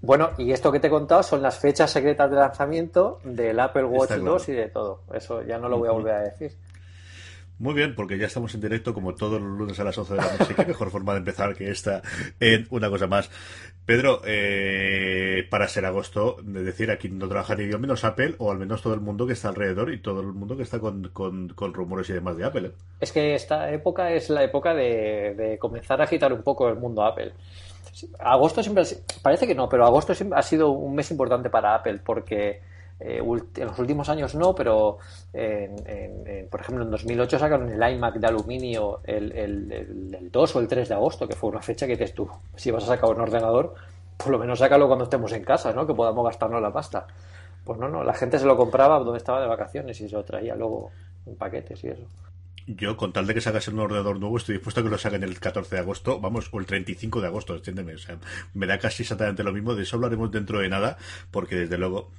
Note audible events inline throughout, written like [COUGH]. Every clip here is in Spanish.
Bueno, y esto que te he contado son las fechas secretas de lanzamiento del Apple Watch Está 2 claro. y de todo. Eso ya no lo voy a volver a decir. Muy bien, porque ya estamos en directo como todos los lunes a las 11 de la noche. Qué mejor forma de empezar que esta en una cosa más. Pedro, eh, para ser agosto, de decir aquí no trabaja ni Dios menos Apple, o al menos todo el mundo que está alrededor y todo el mundo que está con, con- con rumores y demás de Apple. ¿eh? Es que esta época es la época de, de comenzar a agitar un poco el mundo Apple. Agosto siempre parece que no, pero agosto ha sido un mes importante para Apple porque eh, en los últimos años no, pero en- por ejemplo en 2008 sacaron el iMac de aluminio el, el- el- el 2 o el 3 de agosto, que fue una fecha que dices tú, si vas a sacar un ordenador, por lo menos sácalo cuando estemos en casa, ¿no? Que podamos gastarnos la pasta. Pues no, no, la gente se lo compraba donde estaba de vacaciones y se lo traía luego en paquetes y eso. Yo, con tal de que sacas un ordenador nuevo, estoy dispuesto a que lo saquen el 14 de agosto, vamos, o el 35 de agosto, entiéndeme. O sea, me da casi exactamente lo mismo. De eso hablaremos dentro de nada, porque desde luego.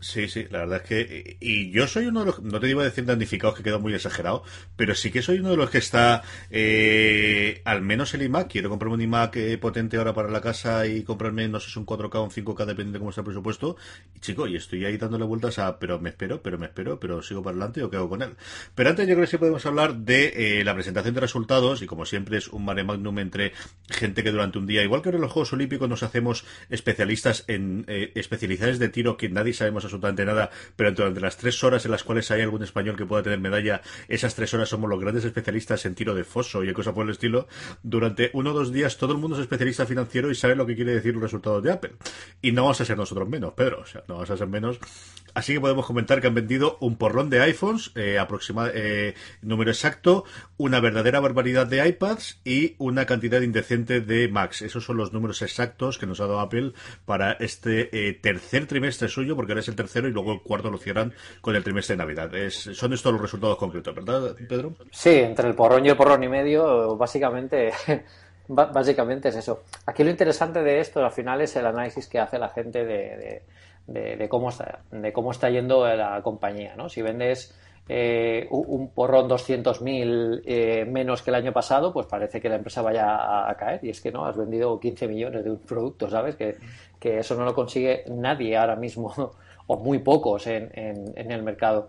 Sí, sí, la verdad es que. Y yo soy uno de los. No te digo decir damnificados, que queda muy exagerado, pero sí que soy uno de los que está. eh, al menos el iMac. Quiero comprarme un iMac eh, potente ahora para la casa y comprarme, no sé si un 4K o un 5K, depende de cómo está el presupuesto. Y chico, y estoy ahí dándole vueltas a. Pero me espero, pero me espero, pero sigo para adelante o qué hago con él. Pero antes, yo creo que sí podemos hablar de eh, la presentación de resultados. Y como siempre, es un mare magnum entre gente que durante un día, igual que en los Juegos Olímpicos, nos hacemos especialistas en. Eh, especialidades de tiro que nadie sabemos absolutamente nada, pero durante las tres horas en las cuales hay algún español que pueda tener medalla, esas tres horas somos los grandes especialistas en tiro de foso y cosas por el estilo. Durante uno o dos días todo el mundo es especialista financiero y sabe lo que quiere decir los resultados de Apple. Y no vamos a ser nosotros menos, Pedro, o sea, no vamos a ser menos. Así que podemos comentar que han vendido un porrón de iPhones, eh, aproxima- eh, número exacto, una verdadera barbaridad de iPads y una cantidad indecente de Macs. Esos son los números exactos que nos ha dado Apple para este eh, tercer trimestre suyo, porque ahora es el tercero y luego el cuarto lo cierran con el trimestre de Navidad. Son estos los resultados concretos, ¿verdad, Pedro? Sí, entre el porrón y el porrón y medio, básicamente, [LAUGHS] básicamente es eso. Aquí lo interesante de esto al final es el análisis que hace la gente de- de cómo está, de cómo está yendo la compañía, ¿no? Si vendes eh, un porrón 200.000 eh, menos que el año pasado, pues parece que la empresa vaya a, caer. Y es que no, has vendido 15 millones de un producto, ¿sabes? Que, que eso no lo consigue nadie ahora mismo, [LAUGHS] o muy pocos en, en- en el mercado.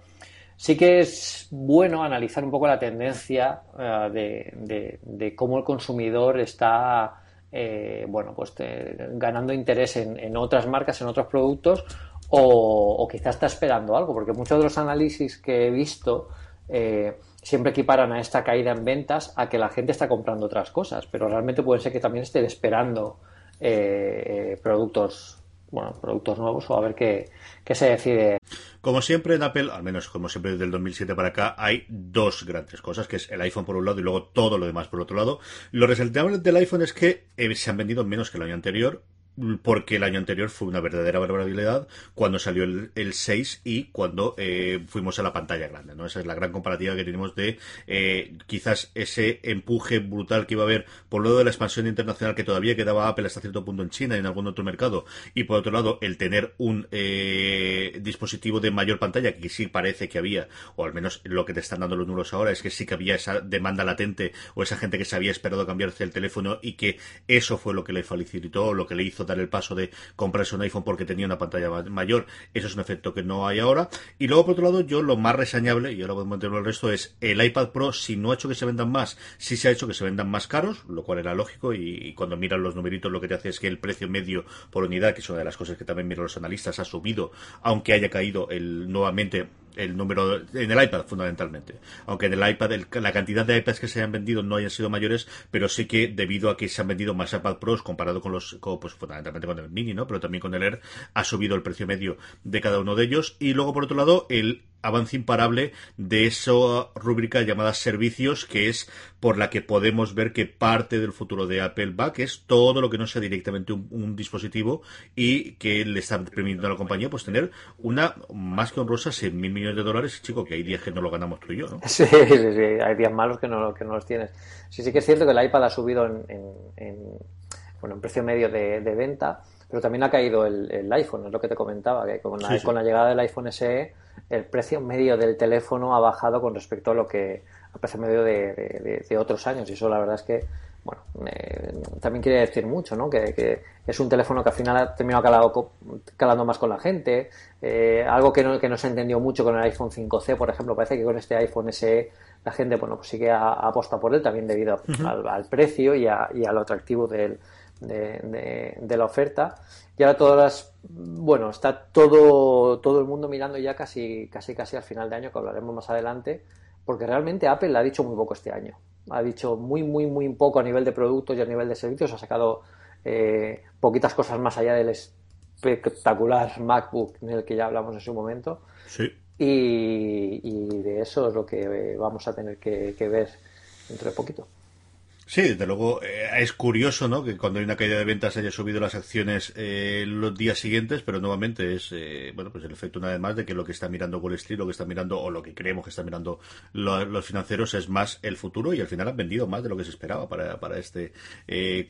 Sí que es bueno analizar un poco la tendencia eh, de, de- cómo el consumidor está eh, bueno, pues ganando interés en otras marcas, en otros productos, o, quizás está esperando algo, porque muchos de los análisis que he visto eh, siempre equiparan a esta caída en ventas a que la gente está comprando otras cosas, pero realmente puede ser que también estén esperando eh, productos, bueno, productos nuevos o a ver qué, qué se decide Como siempre en Apple, al menos como siempre desde el 2007 para acá, hay dos grandes cosas, que es el iPhone por un lado y luego todo lo demás por otro lado. Lo resaltable del iPhone es que eh, se han vendido menos que el año anterior, porque el año anterior fue una verdadera barbaridad cuando salió el, el 6 y cuando eh, fuimos a la pantalla grande, ¿no? Esa es la gran comparativa que tenemos de eh, quizás ese empuje brutal que iba a haber por lo de la expansión internacional que todavía quedaba Apple hasta cierto punto en China y en algún otro mercado y por otro lado el tener un eh, dispositivo de mayor pantalla que sí parece que había o al menos lo que te están dando los números ahora es que sí que había esa demanda latente o esa gente que se había esperado cambiarse el teléfono y que eso fue lo que le facilitó lo que le hizo dar el paso de comprarse un iPhone porque tenía una pantalla mayor. Eso es un efecto que no hay ahora. Y luego, por otro lado, yo lo más reseñable, y ahora podemos mantenerlo el resto, es el iPad Pro, si no ha hecho que se vendan más, sí se ha hecho que se vendan más caros, lo cual era lógico, y, cuando miran los numeritos lo que te hace es que el precio medio por unidad, que es una de las cosas que también miran los analistas, ha subido, aunque haya caído el nuevamente el número en el iPad fundamentalmente. Aunque en el iPad la cantidad de iPads que se han vendido no hayan sido mayores pero sí que debido a que se han vendido más iPad Pros comparado con los pues fundamentalmente con el Mini no pero también con el Air ha subido el precio medio de cada uno de ellos. Y luego por otro lado el avance imparable de esa rúbrica llamada servicios, que es por la que podemos ver que parte del futuro de Apple va, que es todo lo que no sea directamente un, dispositivo y que le está permitiendo a la compañía pues tener una más que honrosa 6 mil millones de dólares, chico, que hay días que no lo ganamos tú y yo, ¿no? Sí, sí, sí, hay días malos que no, que no los tienes. Sí, sí que es cierto que el iPad ha subido en, bueno, en precio medio de, venta, pero también ha caído el, iPhone, es lo que te comentaba, que con la, con la llegada del iPhone SE el precio medio del teléfono ha bajado con respecto a lo que al precio medio de, otros años. Y eso la verdad es que bueno también quiere decir mucho no que, es un teléfono que al final ha terminado calado, calando más con la gente. Eh, algo que no, que no se entendió mucho con el iPhone 5C por ejemplo parece que con este iPhone SE la gente bueno pues sí que ha, apostado por él también debido al, precio y a, y a lo atractivo del, de, de, la oferta. Y ahora todas las bueno está todo todo el mundo mirando ya casi casi casi al final de año que hablaremos más adelante porque realmente Apple ha dicho muy poco este año. Ha dicho muy muy muy poco a nivel de productos y a nivel de servicios. Ha sacado eh, poquitas cosas más allá del espectacular MacBook en el que ya hablamos en su momento. Sí. y, de eso es lo que vamos a tener que, que ver dentro de poquito Sí, desde luego eh, es curioso, ¿no? Que cuando hay una caída de ventas haya subido las acciones eh, los días siguientes, pero nuevamente es, eh, bueno, pues el efecto una vez más de que lo que está mirando Wall Street, lo que está mirando o lo que creemos que está mirando los financieros es más el futuro y al final han vendido más de lo que se esperaba para, para este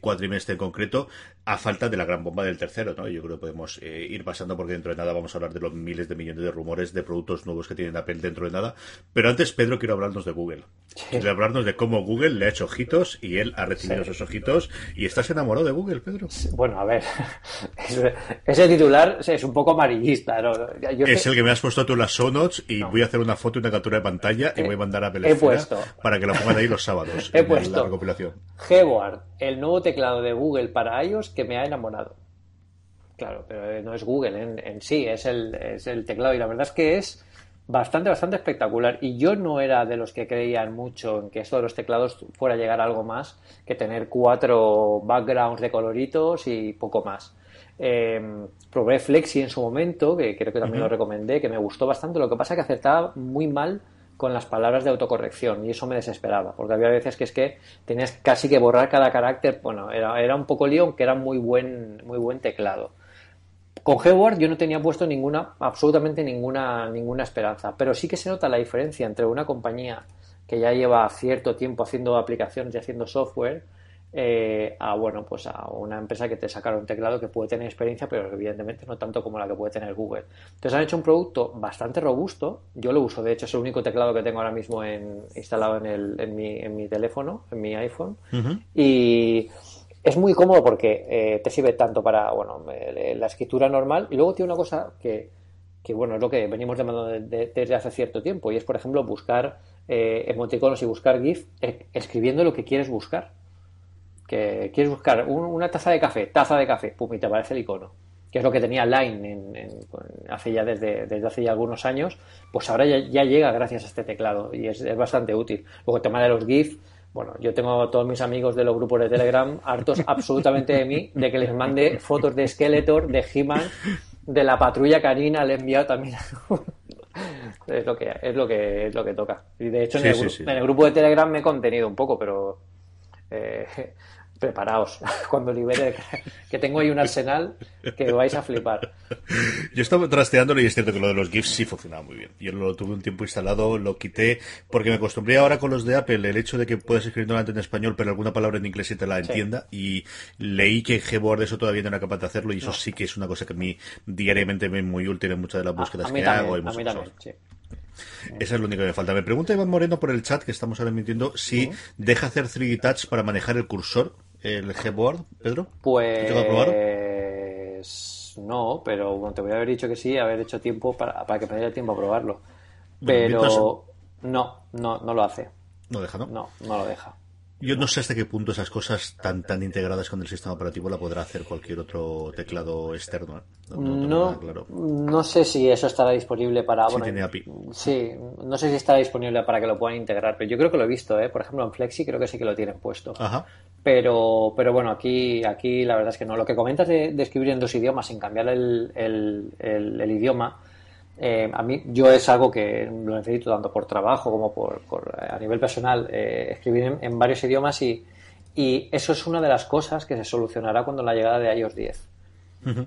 cuatrimestre en concreto, a falta de la gran bomba del tercero, ¿no? Yo creo que podemos ir pasando porque dentro de nada vamos a hablar de los miles de millones de rumores de productos nuevos que tienen Apple dentro de nada. Pero antes, Pedro, quiero hablarnos de Google. Quiero hablarnos de cómo Google le ha hecho ojitos y y él ha recibido esos ojitos. ¿Y estás enamorado de Google, Pedro? Bueno, a ver, [LAUGHS] ese titular es un poco amarillista. es el que me has puesto tú en las show notes y voy a hacer una foto y una captura de pantalla y voy a mandar a Belén para que lo pongan ahí los sábados [LAUGHS] he puesto la recopilación. Gboard, el nuevo teclado de Google para iOS que me ha enamorado. Claro, pero eh, no es Google en, en sí, es el, es el teclado y la verdad es que es bastante, bastante espectacular. Y yo no era de los que creían mucho en que esto de los teclados fuera a llegar a algo más que tener cuatro backgrounds de coloritos y poco más. Eh, probé Flexi en su momento, que creo que también lo recomendé, que me gustó bastante. Lo que pasa es que acertaba muy mal con las palabras de autocorrección y eso me desesperaba, porque había veces que es que tenías casi que borrar cada carácter. Bueno, era, era un poco lío, aunque era muy buen, muy buen teclado. Con Gboard yo no tenía puesto ninguna, absolutamente ninguna, ninguna esperanza, pero sí que se nota la diferencia entre una compañía que ya lleva cierto tiempo haciendo aplicaciones y haciendo software eh, a bueno pues a una empresa que te sacaron un teclado que puede tener experiencia pero evidentemente no tanto como la que puede tener Google. Entonces han hecho un producto bastante robusto. Yo lo uso de hecho es el único teclado que tengo ahora mismo en, instalado en, el, en, mi, en mi teléfono en mi iPhone. Y es muy cómodo porque eh, te sirve tanto para bueno eh, la escritura normal. Y luego tiene una cosa que, que bueno es lo que venimos demandando desde hace cierto tiempo y es por ejemplo buscar eh, emoticonos y buscar GIF escribiendo lo que quieres buscar. Que quieres buscar una taza de café taza de café pum y te aparece el icono que es lo que tenía Line en, hace ya desde, desde hace ya algunos años pues ahora ya, llega gracias a este teclado y es, es bastante útil. Luego el tema de los GIF bueno, yo tengo a todos mis amigos de los grupos de Telegram hartos absolutamente de mí, de que les mande fotos de Skeletor, de He-Man, de la patrulla canina, le he enviado también. es lo que es lo que es lo que toca. Y de hecho en, el, grupo de Telegram me he contenido un poco, pero eh, preparaos [LAUGHS] cuando libere, que tengo ahí un arsenal que vais a flipar. Yo estaba trasteándolo y es cierto que lo de los GIFs sí funcionaba muy bien. Yo lo tuve un tiempo instalado, lo quité, porque me acostumbré ahora con los de Apple, el hecho de que puedas escribir delante en español, pero alguna palabra en inglés y te la entienda, y leí que Gboard eso todavía no era capaz de hacerlo, y eso sí que es una cosa que a mí diariamente me es muy útil en muchas de las búsquedas que hago. Y a Eso es lo único que me falta. Me pregunta Iván Moreno por el chat que estamos ahora emitiendo si deja hacer 3D Touch para manejar el cursor el Gboard, Pedro? Pues Pues no, pero bueno, te voy a haber dicho que sí, haber hecho tiempo para, para que me diera tiempo a probarlo. Pero no, no, no lo hace. No deja, ¿no? No, no lo deja. Yo no sé hasta qué punto esas cosas tan tan integradas con el sistema operativo la podrá hacer cualquier otro teclado externo. ¿eh? No, no, sé si eso estará disponible para. Sí, tiene API. Sí, no sé si estará disponible para que lo puedan integrar, pero yo creo que lo he visto, ¿eh? Por ejemplo, en Flexi creo que sí que lo tienen puesto. Ajá. Pero, pero bueno, aquí, aquí la verdad es que no. Lo que comentas de, escribir en dos idiomas sin cambiar el, el, el idioma eh, a mí, yo es algo que lo necesito tanto por trabajo como por, a nivel personal, eh, escribir en, varios idiomas y, y, eso es una de las cosas que se solucionará cuando la llegada de iOS 10.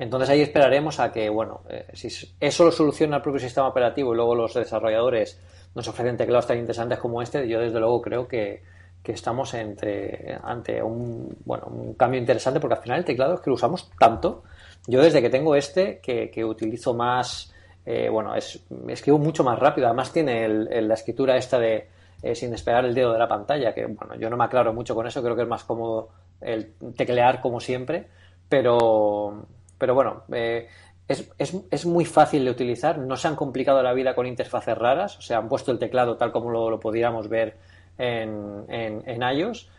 Entonces ahí esperaremos a que, bueno, eh, si eso lo soluciona el propio sistema operativo y luego los desarrolladores nos ofrecen teclados tan interesantes como este, yo desde luego creo que, que estamos entre, ante un, bueno, un cambio interesante porque al final el teclado es que lo usamos tanto. Yo desde que tengo este, que, que utilizo más eh, bueno, es, escribo mucho más rápido. Además tiene la escritura esta de eh, sin despegar el dedo de la pantalla, que bueno, yo no me aclaro mucho con eso, creo que es más cómodo el teclear como siempre, pero, pero bueno, eh, es, es, es, muy fácil de utilizar, no se han complicado la vida con interfaces raras, o sea, han puesto el teclado tal como lo, lo ver en, en, en iOS.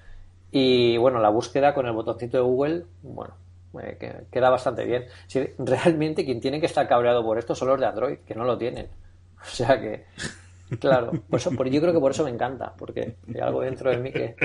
Y bueno, la búsqueda con el botoncito de Google, bueno, eh, que queda bastante bien. Si, [LAUGHS] realmente quien tiene que estar cabreado por esto son los de Android, que no lo tienen. [LAUGHS] O sea que, claro, por eso, por, yo creo que por eso me encanta, porque hay algo dentro de mí que...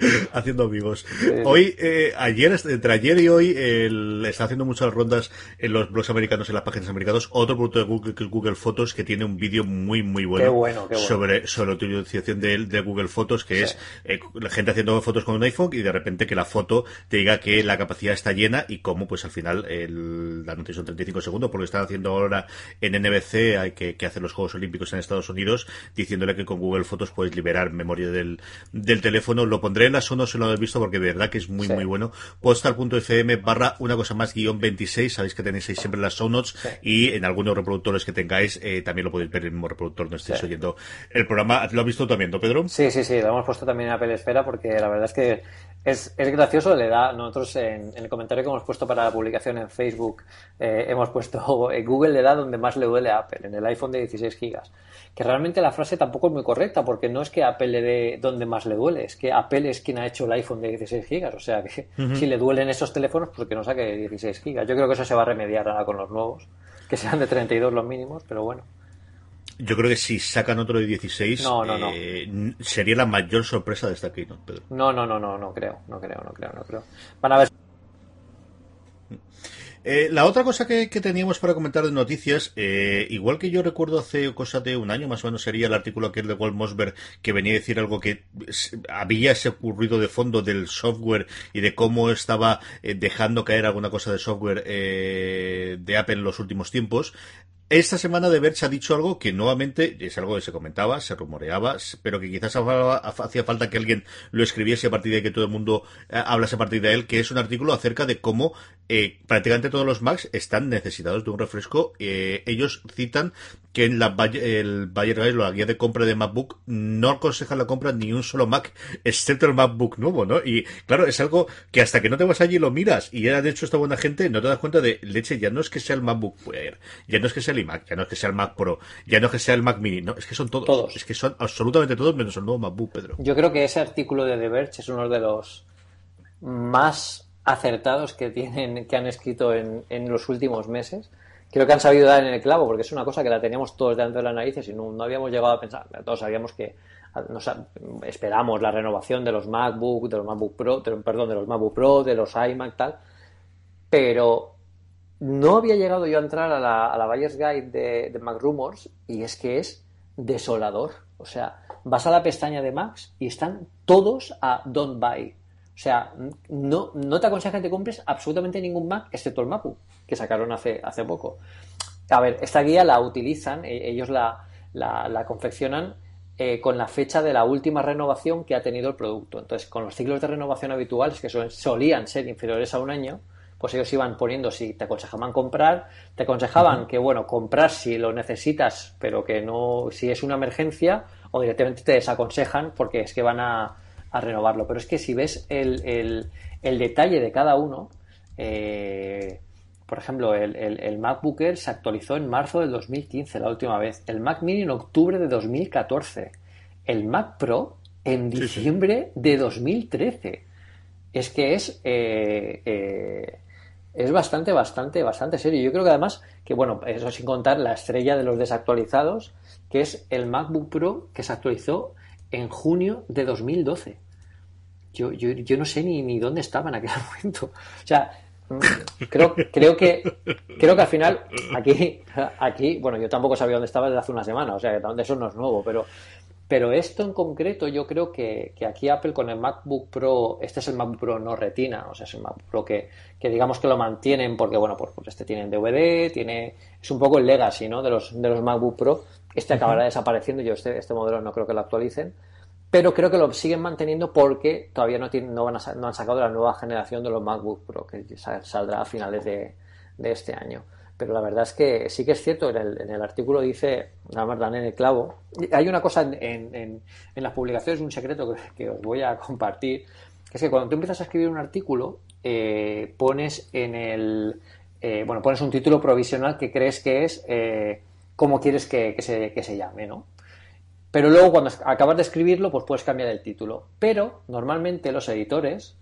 [LAUGHS] haciendo amigos. Hoy, eh, ayer, entre ayer y hoy, el, está haciendo muchas rondas en los blogs americanos, en las páginas americanas, otro producto de Google, que es Google Fotos, que tiene un vídeo muy, muy bueno, sobre, sobre la utilización de, de Google Fotos, que es eh, la gente haciendo fotos con un iPhone y de repente que la foto te diga que la capacidad está llena y cómo, pues al final, el, la noticia son 35 segundos, porque están haciendo ahora en NBC, hay que, que hacer los Juegos Olímpicos en Estados Unidos, diciéndole que con Google Fotos puedes liberar memoria del, del teléfono, lo pondré en la no se lo habéis visto porque de verdad que es muy, muy bueno. Postal.fm barra una cosa más guion 26. Sabéis que tenéis ahí siempre las show notes y en algunos reproductores que tengáis eh, también lo podéis ver en el mismo reproductor, no estéis oyendo el programa. ¿Lo has visto también, ¿no, Pedro? Sí, sí, sí. Lo hemos puesto también en Apple Esfera porque la verdad es que es, es gracioso, le da, nosotros en, el comentario que hemos puesto para la publicación en Facebook, eh, hemos puesto [LAUGHS] Google le da donde más le duele a Apple, en el iPhone de 16 gigas que realmente la frase tampoco es muy correcta, porque no es que Apple le dé donde más le duele, es que Apple es quien ha hecho el iPhone de 16 gigas, o sea que si le duelen esos teléfonos, pues que no saque 16 gigas. Yo creo que eso se va a remediar ahora con los nuevos, que sean de 32 los mínimos, pero bueno. Yo creo que si sacan otro de 16, no, no, no. Eh, sería la mayor sorpresa de esta keynote, Pedro. No, no, no, no, no creo, no creo, no creo, no creo. Van a ver eh, la otra cosa que, teníamos para comentar de noticias, eh, igual que yo recuerdo hace cosa de un año más o menos, sería el artículo aquel de Walt Mosberg que venía a decir algo que había ese ocurrido de fondo del software y de cómo estaba eh, dejando caer alguna cosa de software de Apple en los últimos tiempos. Esta semana de Verge ha dicho algo que nuevamente es algo que se comentaba, se rumoreaba, pero que quizás hacía falta que alguien lo escribiese a partir de que todo el mundo eh, hablase a partir de él, que es un artículo acerca de cómo eh, prácticamente todos los Macs están necesitados de un refresco. Eh, ellos citan que en la, el Bayer Guide, la guía de compra de MacBook, no aconseja la compra ni un solo Mac, excepto el MacBook nuevo, ¿no? Y claro, es algo que hasta que no te vas allí y lo miras, y ya de hecho esta buena gente, no te das cuenta de, leche, ya no es que sea el MacBook Air, ya no es que sea el iMac, ya no es que sea el Mac Pro, ya no es que sea el Mac Mini, no, es que son todos. todos. Es que son absolutamente todos menos el nuevo MacBook, Pedro. Yo creo que ese artículo de The Verge es uno de los más acertados que tienen, que han escrito en, en los últimos meses creo que han sabido dar en el clavo, porque es una cosa que la teníamos todos delante de las narices y no, habíamos llegado a pensar. Todos sabíamos que nos, esperamos la renovación de los MacBook, de los MacBook Pro, perdón, de los MacBook Pro, de los iMac, tal, pero no había llegado yo a entrar a la, a la Buyer's Guide de, de Mac Rumors y es que es desolador. O sea, vas a la pestaña de Macs y están todos a Don't Buy. O sea, no, no te aconseja que te compres absolutamente ningún Mac, excepto el MacBook, que sacaron hace, hace poco. A ver, esta guía la utilizan, e, ellos la, la, confeccionan eh, con la fecha de la última renovación que ha tenido el producto. Entonces, con los ciclos de renovación habituales, que solían ser inferiores a un año, pues ellos iban poniendo si te aconsejaban comprar, te aconsejaban que, bueno, comprar si lo necesitas, pero que no, si es una emergencia, o directamente te desaconsejan porque es que van a, a renovarlo. Pero es que si ves el, el, detalle de cada uno, eh, por ejemplo, el, el, MacBook Air se actualizó en marzo del 2015, la última vez. El Mac Mini en octubre de 2014. El Mac Pro en diciembre de 2013. Es que es, eh, eh, es bastante, bastante, bastante serio. Yo creo que además, que bueno, eso sin contar la estrella de los desactualizados, que es el MacBook Pro que se actualizó en junio de 2012. Yo, yo, yo no sé ni, ni dónde estaba en aquel [LAUGHS] momento. O sea, creo, creo que creo que al final aquí aquí bueno yo tampoco sabía dónde estaba desde hace una semana o sea que eso no es nuevo pero pero esto en concreto yo creo que, aquí Apple con el MacBook Pro este es el MacBook Pro no retina o sea es el MacBook Pro que, digamos que lo mantienen porque bueno pues, este tiene DVD tiene es un poco el legacy no de los de los MacBook Pro este acabará desapareciendo yo este este modelo no creo que lo actualicen pero creo que lo siguen manteniendo porque todavía no, tienen, no, van a, no han sacado la nueva generación de los MacBook Pro, que saldrá a finales de, este año. Pero la verdad es que sí que es cierto, en el, en el artículo dice, nada más dan en el clavo, hay una cosa en, en, en las publicaciones, un secreto que, os voy a compartir, que es que cuando tú empiezas a escribir un artículo, eh, pones en el, eh, bueno, pones un título provisional que crees que es eh, como quieres que, que, se, que se llame, ¿no? Pero luego cuando acabas de escribirlo, pues puedes cambiar el título. Pero normalmente los editores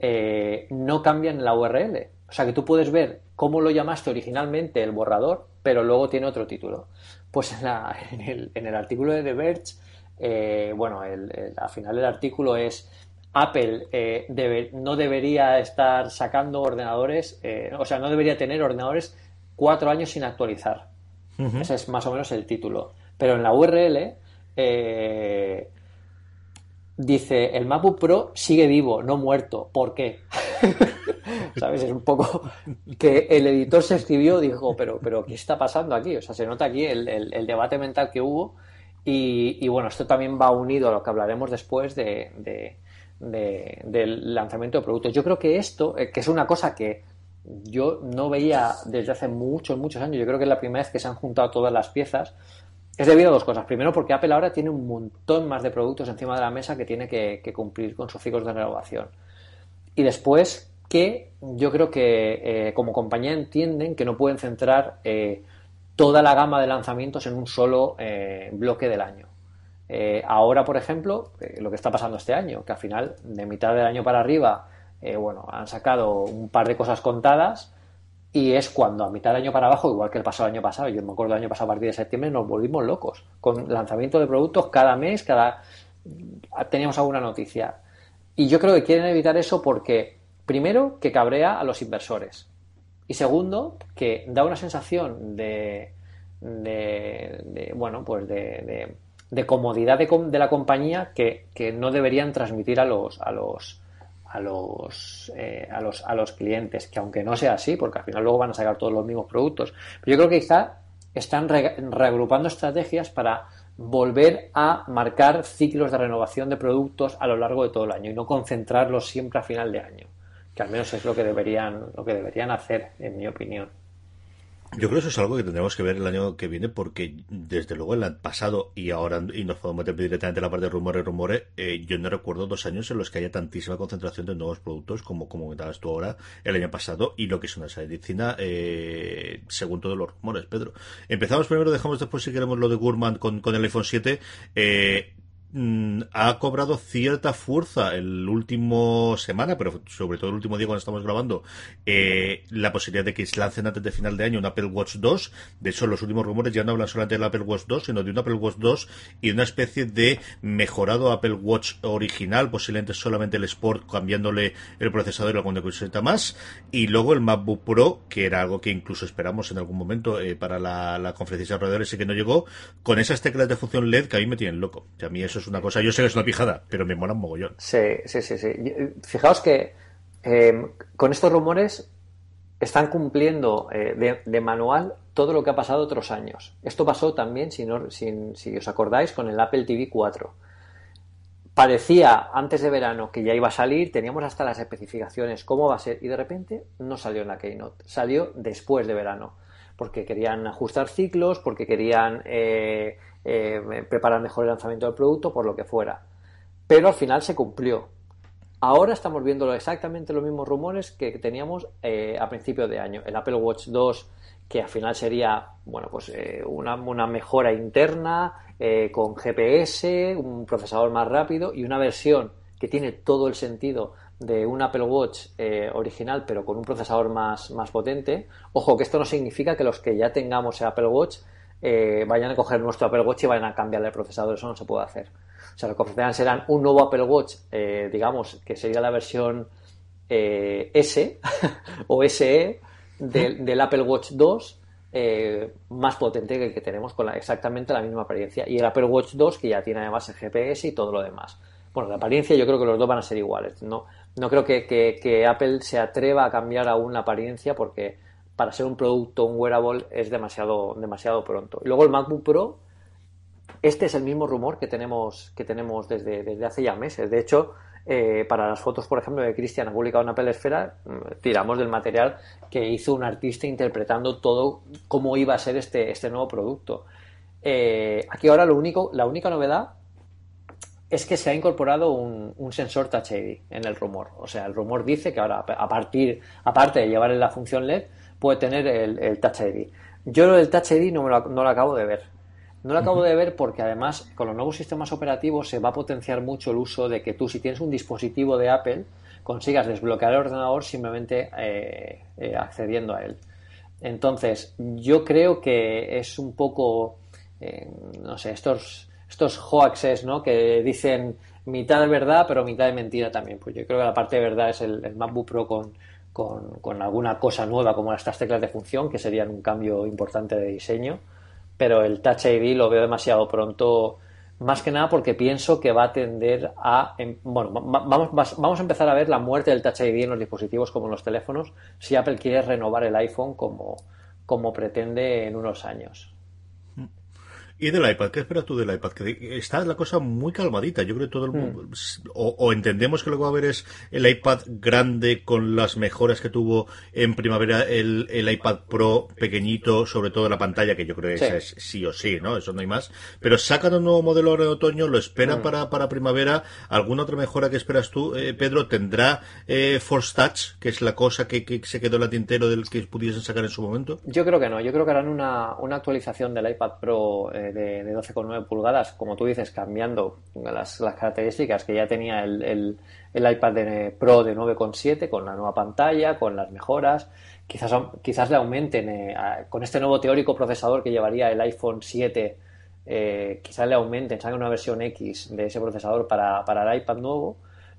eh, no cambian la URL. O sea que tú puedes ver cómo lo llamaste originalmente el borrador, pero luego tiene otro título. Pues en, el, artículo de The Verge, eh, bueno, al final del artículo es Apple eh, no debería estar sacando ordenadores, o sea, no debería tener ordenadores cuatro años sin actualizar. Ese es más o menos el título. Pero en la URL eh, dice, el MacBook Pro sigue vivo, no muerto. ¿Por qué? [LAUGHS] ¿Sabes? Es un poco que el editor se escribió, dijo, pero, pero ¿qué está pasando aquí? O sea, se nota aquí el, debate mental que hubo. Y, bueno, esto también va unido a lo que hablaremos después de, del lanzamiento de productos. Yo creo que esto, eh, que es una cosa que yo no veía desde hace muchos, muchos años, yo creo que es la primera vez que se han juntado todas las piezas, es debido a dos cosas. Primero, porque Apple ahora tiene un montón más de productos encima de la mesa que tiene que, cumplir con sus ciclos de renovación. Y después, que yo creo que eh, como compañía entienden que no pueden centrar eh, toda la gama de lanzamientos en un solo eh, bloque del año. ahora, por ejemplo, lo que está pasando este año, que al final, de mitad del año para arriba, bueno, han sacado un par de cosas contadas y es cuando a mitad del año para abajo, igual que el pasado año pasado, yo me acuerdo el año pasado a partir de septiembre, nos volvimos locos con lanzamiento de productos cada mes, cada teníamos alguna noticia. Y yo creo que quieren evitar eso porque, primero, que cabrea a los inversores. Y segundo, que da una sensación de, de, bueno, pues de, de, comodidad de, la compañía que, que no deberían transmitir a los, a los, a los, eh, a los, a los clientes, que aunque no sea así, porque al final luego van a sacar todos los mismos productos, pero yo creo que quizá están reagrupando estrategias para volver a marcar ciclos de renovación de productos a lo largo de todo el año y no concentrarlos siempre a final de año, que al menos es lo que deberían, lo que deberían hacer, en mi opinión. Yo creo que eso es algo que tendremos que ver el año que viene porque desde luego el pasado y ahora y nos podemos meter directamente en la parte de rumores, rumores, eh, yo no recuerdo dos años en los que haya tantísima concentración de nuevos productos como como comentabas tú ahora el año pasado y lo que es una medicina eh, según todos los rumores, Pedro. Empezamos primero, dejamos después si queremos lo de Gurman con, con el iPhone 7. Eh, Mm, ha cobrado cierta fuerza el último semana, pero sobre todo el último día cuando estamos grabando, eh, la posibilidad de que se lancen antes de final de año un Apple Watch 2. De hecho, los últimos rumores ya no hablan solamente del Apple Watch 2, sino de un Apple Watch 2 y una especie de mejorado Apple Watch original, posiblemente solamente el Sport, cambiándole el procesador y alguna cosita más. Y luego el MacBook Pro, que era algo que incluso esperamos en algún momento eh, para la, conferencia de desarrolladores y que no llegó, con esas teclas de función LED que a mí me tienen loco. Que a mí eso es una cosa, yo sé que es una pijada, pero me mola un mogollón. Sí, sí, sí, sí. Fijaos que eh, con estos rumores están cumpliendo eh, de, manual todo lo que ha pasado otros años. Esto pasó también, si, si, os acordáis, con el Apple TV 4. Parecía antes de verano que ya iba a salir, teníamos hasta las especificaciones, cómo va a ser, y de repente no salió en la Keynote, salió después de verano, porque querían ajustar ciclos, porque querían eh, eh, preparar mejor el lanzamiento del producto, por lo que fuera. Pero al final se cumplió. Ahora estamos viendo exactamente los mismos rumores que teníamos eh, a principios de año. El Apple Watch 2, que al final sería bueno, pues, una, mejora interna con GPS, un procesador más rápido y una versión que tiene todo el sentido de un Apple Watch original, pero con un procesador más, más potente. Ojo, que esto no significa que los que ya tengamos el Apple Watch vayan a coger nuestro Apple Watch y vayan a cambiarle el procesador. Eso no se puede hacer. O sea, lo que ofrecerán serán un nuevo Apple Watch, eh, digamos, que sería la versión eh, S [LAUGHS] o SE del, Apple Watch 2 eh, más potente que el que tenemos con exactamente la misma apariencia. Y el Apple Watch 2 que ya tiene además el GPS y todo lo demás. Bueno, la apariencia yo creo que los dos van a ser iguales. No, no creo que, que Apple se atreva a cambiar aún la apariencia porque para ser un producto, un wearable, es demasiado, demasiado pronto. Y luego el MacBook Pro este es el mismo rumor que tenemos, que tenemos desde, desde hace ya meses. De hecho, eh, para las fotos, por ejemplo, de Cristian ha publicado una pelesfera, mm, tiramos del material que hizo un artista interpretando todo cómo iba a ser este, este nuevo producto. Eh, aquí ahora lo único, la única novedad es que se ha incorporado un, sensor Touch ID en el rumor. O sea, el rumor dice que ahora, a partir, aparte de llevar la función LED, puede tener el, Touch ID. Yo el Touch ID no, no lo acabo de ver. No lo acabo de ver porque además con los nuevos sistemas operativos se va a potenciar mucho el uso de que tú si tienes un dispositivo de Apple consigas desbloquear el ordenador simplemente eh, eh, accediendo a él. Entonces yo creo que es un poco, eh, no sé, estos, estos hoaxes ¿no? que dicen mitad de verdad pero mitad de mentira también. Pues yo creo que la parte de verdad es el, MacBook Pro con, con, con alguna cosa nueva como estas teclas de función que serían un cambio importante de diseño pero el Touch ID lo veo demasiado pronto, más que nada porque pienso que va a tender a... Em, bueno, vamos, vamos a empezar a ver la muerte del Touch ID en los dispositivos como en los teléfonos si Apple quiere renovar el iPhone como, como pretende en unos años. ¿Y del iPad? ¿Qué esperas tú del iPad? Que está la cosa muy calmadita. Yo creo que todo el mundo. Hmm. O, entendemos que lo que va a haber es el iPad grande con las mejoras que tuvo en primavera el, el iPad Pro pequeñito, sobre todo la pantalla, que yo creo que es sí o sí, ¿no? Eso no hay más. Pero sacan un nuevo modelo ahora de otoño, lo esperan hmm. para, para primavera. ¿Alguna otra mejora que esperas tú, eh, Pedro? ¿Tendrá eh, Force Touch, que es la cosa que, que, se quedó en la tintero del que pudiesen sacar en su momento? Yo creo que no. Yo creo que harán una, una actualización del iPad Pro. Eh, de, de 12,9 pulgadas, como tú dices, cambiando las, características que ya tenía el, iPad Pro de 9,7 con la nueva pantalla, con las mejoras. Quizás, quizás le aumenten, eh, con este nuevo teórico procesador que llevaría el iPhone 7, eh, quizás le aumenten, salga una versión X de ese procesador para, para el iPad nuevo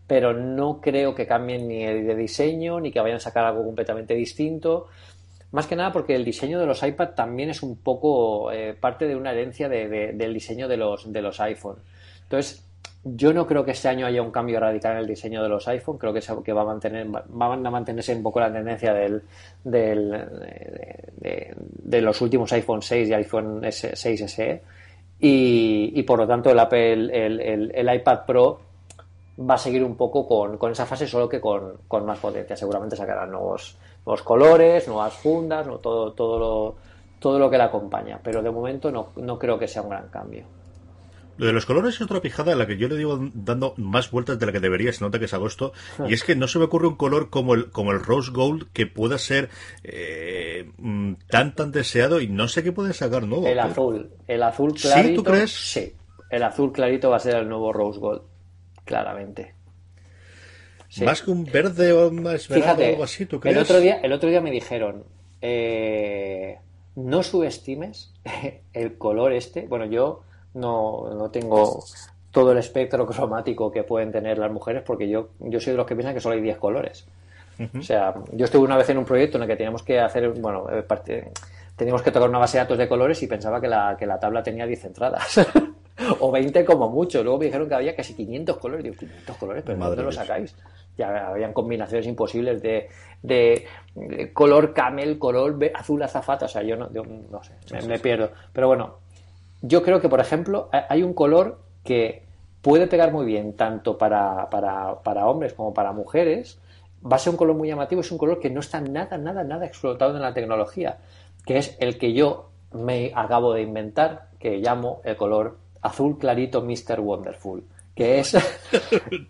pero no creo que cambien ni de diseño ni que vayan a sacar algo completamente distinto. Más que nada porque el diseño de los iPad también es un poco eh, parte de una herencia del diseño de los, de los iPhone. Entonces, yo no creo que este año haya un cambio radical en el diseño de los iPhone. Creo que, que va a mantener, van a mantenerse un poco la tendencia del, de, los últimos iPhone 6 y iPhone 6 SE. Y, por lo tanto, el Apple, el, iPad Pro va a seguir un poco con, esa fase, solo que con, con más potencia. Seguramente sacarán nuevos los colores, nuevas fundas, no, todo, todo, lo, todo lo que la acompaña. Pero de momento no, no creo que sea un gran cambio. Lo de los colores es otra pijada a la que yo le digo dando más vueltas de la que debería, se nota que es agosto, y es que no se me ocurre un color como el, como el rose gold que pueda ser eh, mm, tan tan deseado y no sé qué pueden sacar nuevo. El azul, el azul clarito. ¿Sí, tú crees? Sí, el azul clarito va a ser el nuevo rose gold, claramente. Más que un verde o más Fíjate, o algo así, ¿tú crees? El otro día, el otro día me dijeron, eh, no subestimes [LAUGHS] el color este. Bueno, yo no, no tengo todo el espectro cromático que pueden tener las mujeres porque yo, yo soy de los que piensan que solo hay 10 colores. O sea, yo estuve una vez en un proyecto en el que teníamos que hacer, bueno, eh, teníamos que tocar una base de datos de colores y pensaba que la, que la tabla tenía 10 entradas. [LAUGHS] [LAUGHS] o 20 como mucho. Luego me dijeron que había casi 500 colores. Digo, 500 colores, pero ¿dónde lo sacáis? Ya habían combinaciones imposibles de, de, color camel, color azul azafata. O sea, yo no, no sé, me, pierdo. Pero bueno, yo creo que, por ejemplo, hay un color que puede pegar muy bien tanto para, para, para hombres como para mujeres. Va a ser un color muy llamativo, es un color que no está nada, nada, nada explotado en la tecnología, que es el que yo me acabo de inventar, que llamo el color azul clarito Mr. Wonderful que [LAUGHS] es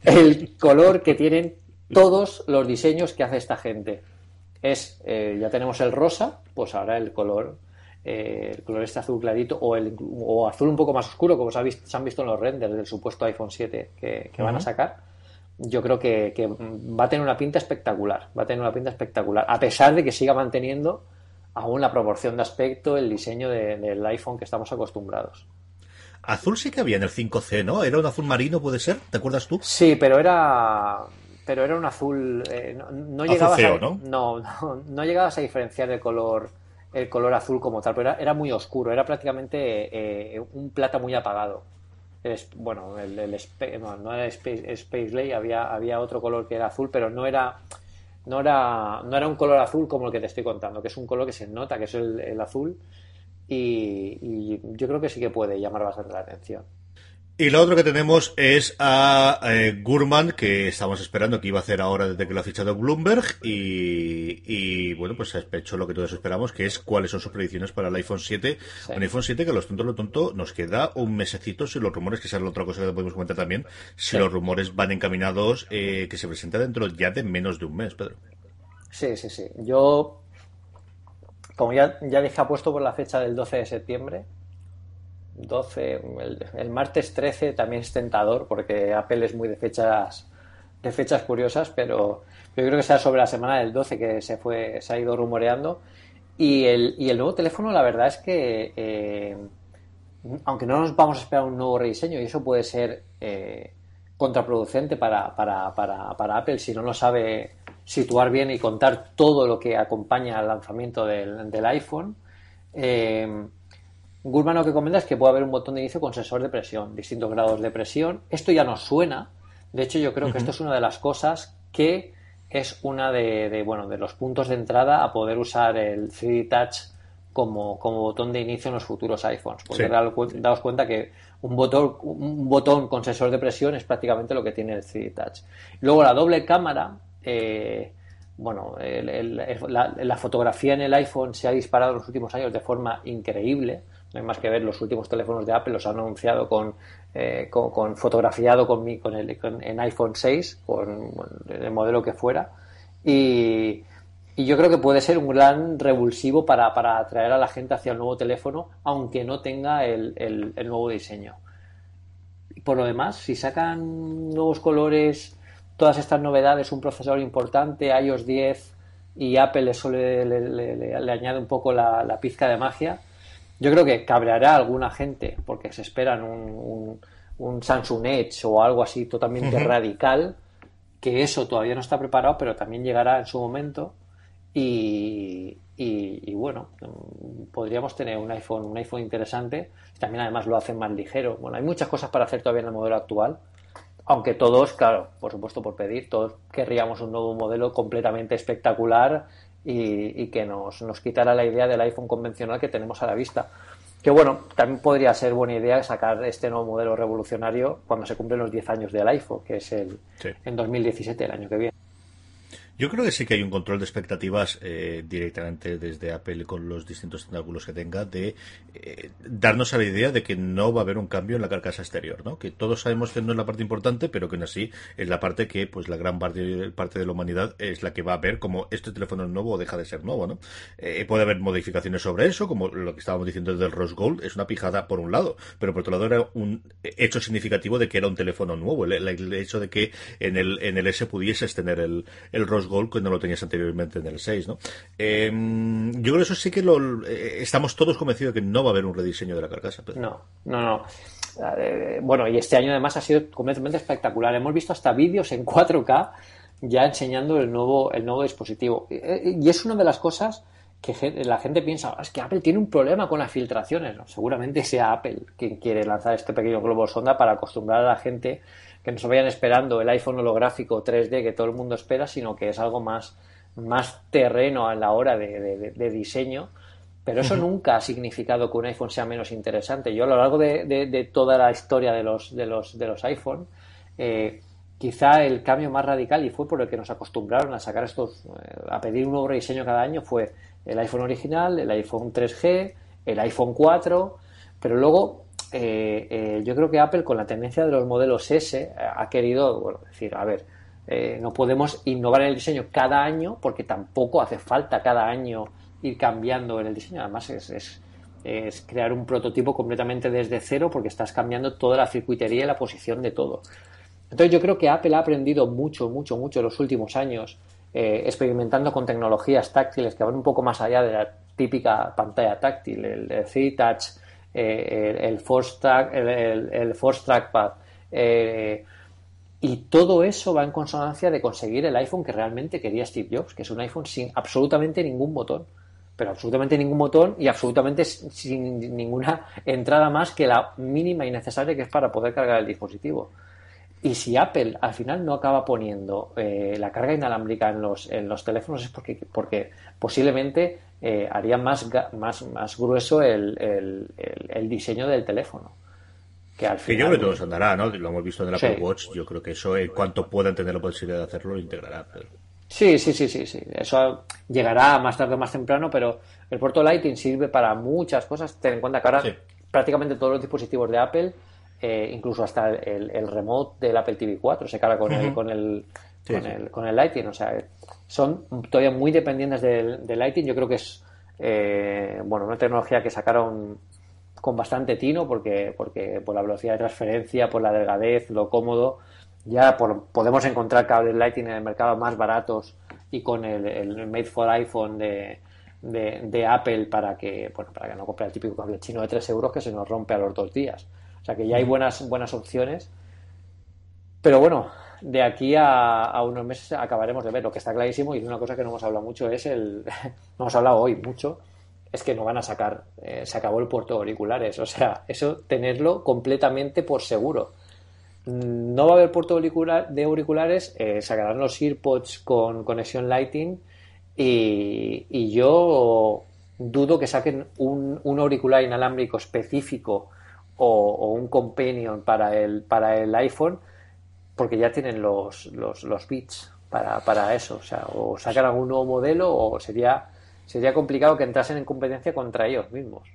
el color que tienen todos los diseños que hace esta gente. Es, eh, ya tenemos el rosa, pues ahora el color, eh, el color este azul clarito o, el, o azul un poco más oscuro, como se, ha visto, se han visto en los renders del supuesto iPhone 7 que, van a sacar. Yo creo que, va a tener una pinta espectacular, va a tener una pinta espectacular, a pesar de que siga manteniendo aún la proporción de aspecto, el diseño del iPhone que estamos acostumbrados. Azul sí que había en el 5C, ¿no? ¿Era un azul marino, puede ser? ¿Te acuerdas tú? Sí, pero era pero era un azul eh, no, llegabas a, ¿no? No, [LAUGHS] ¿no? llegabas a diferenciar el color el color azul como tal, pero era, muy oscuro, era prácticamente eh, un plata muy apagado. Es, bueno, el, no, era Space, Space había, había otro color que era azul, pero no era, no era, no era un color azul como el que te estoy contando, que es un color que se nota que es el, azul y, y, yo creo que sí que puede llamar bastante la atención. Y lo otro que tenemos es a eh, Gurman, que estamos esperando que iba a hacer ahora desde que lo ha fichado Bloomberg. Y, bueno, pues ha hecho lo que todos esperamos, que es cuáles son sus predicciones para el iPhone 7. Un iPhone 7 que a los tontos lo tonto nos queda un mesecito si los rumores, que esa es la otra cosa que podemos comentar también, si los rumores van encaminados, eh, que se presenta dentro ya de menos de un mes, Pedro. Sí, sí, sí. Yo, como ya, ya dije, apuesto por la fecha del 12 de septiembre. 12, el, martes 13 también es tentador porque Apple es muy de fechas de fechas curiosas, pero yo creo que sea sobre la semana del 12 que se fue se ha ido rumoreando. Y el, y el nuevo teléfono la verdad es que eh, aunque no nos vamos a esperar un nuevo rediseño y eso puede ser eh, contraproducente para, para, para, para, Apple si no lo sabe situar bien y contar todo lo que acompaña al lanzamiento del, del iPhone eh, Gurman lo que comenta es que puede haber un botón de inicio con sensor de presión, distintos grados de presión. Esto ya nos suena. De hecho, yo creo que esto es una de las cosas que es una de, bueno, de los puntos de entrada a poder usar el 3D Touch como, botón de inicio en los futuros iPhones. Porque daos cuenta que un botón, un botón con sensor de presión es prácticamente lo que tiene el 3D Touch. Luego la doble cámara, eh, bueno, la, fotografía en el iPhone se ha disparado en los últimos años de forma increíble. No hay más que ver los últimos teléfonos de Apple, los han anunciado con, eh, con, fotografiado con, mi, con, el, en iPhone 6, con el modelo que fuera. Y, yo creo que puede ser un gran revulsivo para, para, atraer a la gente hacia el nuevo teléfono, aunque no tenga el, el nuevo diseño. Por lo demás, si sacan nuevos colores, todas estas novedades, un procesador importante, iOS 10 y Apple le, le, le, añade un poco la, la pizca de magia, yo creo que cabreará a alguna gente porque se esperan un, un, Samsung Edge o algo así totalmente radical, que eso todavía no está preparado, pero también llegará en su momento. Y, y, bueno, podríamos tener un iPhone, un iPhone interesante. También además lo hacen más ligero. Bueno, hay muchas cosas para hacer todavía en el modelo actual. Aunque todos, claro, por supuesto por pedir, todos querríamos un nuevo modelo completamente espectacular y, que nos, nos quitara la idea del iPhone convencional que tenemos a la vista. Que bueno, también podría ser buena idea sacar este nuevo modelo revolucionario cuando se cumplen los 10 años del iPhone, que es el en 2017, el año que viene. Yo creo que sí que hay un control de expectativas eh, directamente desde Apple con los distintos tentáculos que tenga de eh, darnos a la idea de que no va a haber un cambio en la carcasa exterior, ¿no? Que todos sabemos que no es la parte importante, pero que aún así es la parte que, pues, la gran parte, parte de la humanidad es la que va a ver como este teléfono es nuevo o deja de ser nuevo, ¿no? Eh, puede haber modificaciones sobre eso, como lo que estábamos diciendo del Rose Gold, es una pijada por un lado, pero por otro lado era un hecho significativo de que era un teléfono nuevo, el, hecho de que en el, en el S pudieses tener el, el Rose Gold que no lo tenías anteriormente en el 6, ¿no? Em, yo creo que eso sí que lo, eh, estamos todos convencidos de que no va a haber un rediseño de la carcasa. No, no, no. Eh, bueno, y este año además ha sido completamente espectacular. Hemos visto hasta vídeos en 4K ya enseñando el nuevo, el nuevo dispositivo. Eh, y es una de las cosas que la gente piensa, ah, es que Apple tiene un problema con las filtraciones. seguramente sea Apple quien quiere lanzar este pequeño globo sonda para acostumbrar a la gente que no se vayan esperando el iPhone holográfico 3D que todo el mundo espera, sino que es algo más, más terreno a la hora de, diseño. Pero eso nunca ha significado que un iPhone sea menos interesante. Yo a lo largo de, toda la historia de los, de los, de los iPhone, eh, quizá el cambio más radical, y fue por el que nos acostumbraron a sacar estos, eh, a pedir un nuevo rediseño cada año, fue el iPhone original, el iPhone 3G, el iPhone 4, pero luego yo creo que Apple con la tendencia de los modelos S ha querido decir, a ver, no podemos innovar en el diseño cada año porque tampoco hace falta cada año ir cambiando en el diseño. Además, es, es, crear un prototipo completamente desde cero porque estás cambiando toda la circuitería y la posición de todo. Entonces, yo creo que Apple ha aprendido mucho, mucho, mucho en los últimos años eh, experimentando con tecnologías táctiles que van un poco más allá de la típica pantalla táctil, el, 3Touch, eh, el, Force Track, el, Force Trackpad. Eh, y todo eso va en consonancia de conseguir el iPhone que realmente quería Steve Jobs, que es un iPhone sin absolutamente ningún botón pero absolutamente ningún botón y absolutamente sin ninguna entrada más que la mínima y necesaria que es para poder cargar el dispositivo. Y si Apple al final no acaba poniendo eh, la carga inalámbrica en los, en los teléfonos es porque, porque posiblemente eh, haría más, más, más grueso el, el, diseño del teléfono. Que al final. yo creo que todo se andará, ¿no? Lo hemos visto en el Apple Watch. Yo creo que eso, en cuanto pueda tener la posibilidad de hacerlo, lo integrará. Sí, sí, sí, sí, sí. Eso llegará más tarde o más temprano, pero el puerto Lightning sirve para muchas cosas. Ten en cuenta que ahora prácticamente todos los dispositivos de Apple, eh, incluso hasta el, el, remote del Apple TV 4, se carga con, el, con, el, con, el, con el Lightning. O sea, son todavía muy dependientes del, Lightning. Yo creo que es eh, bueno una tecnología que sacaron con bastante tino porque, porque por la velocidad de transferencia, por la delgadez, lo cómodo ya podemos encontrar cables Lightning en el mercado más baratos y con el, Made for iPhone de, de, Apple para que, bueno, para que no compre el típico cable chino de 3 euros que se nos rompe a los dos días. O sea que ya hay buenas, buenas opciones. Pero bueno, de aquí a, unos meses acabaremos de ver. Lo que está clarísimo y una cosa que no hemos hablado mucho es el. [LAUGHS] no hemos hablado hoy mucho. Es que no van a sacar. Eh, se acabó el puerto de auriculares. O sea, eso tenerlo completamente por seguro no va a haber puerto de auriculares, eh, sacarán los EarPods con conexión Lighting y, yo dudo que saquen un, auricular inalámbrico específico o, un companion para el, para el iPhone porque ya tienen los, los, los bits para, para eso. O sea, o sacan algún nuevo modelo o sería, sería complicado que entrasen en competencia contra ellos mismos.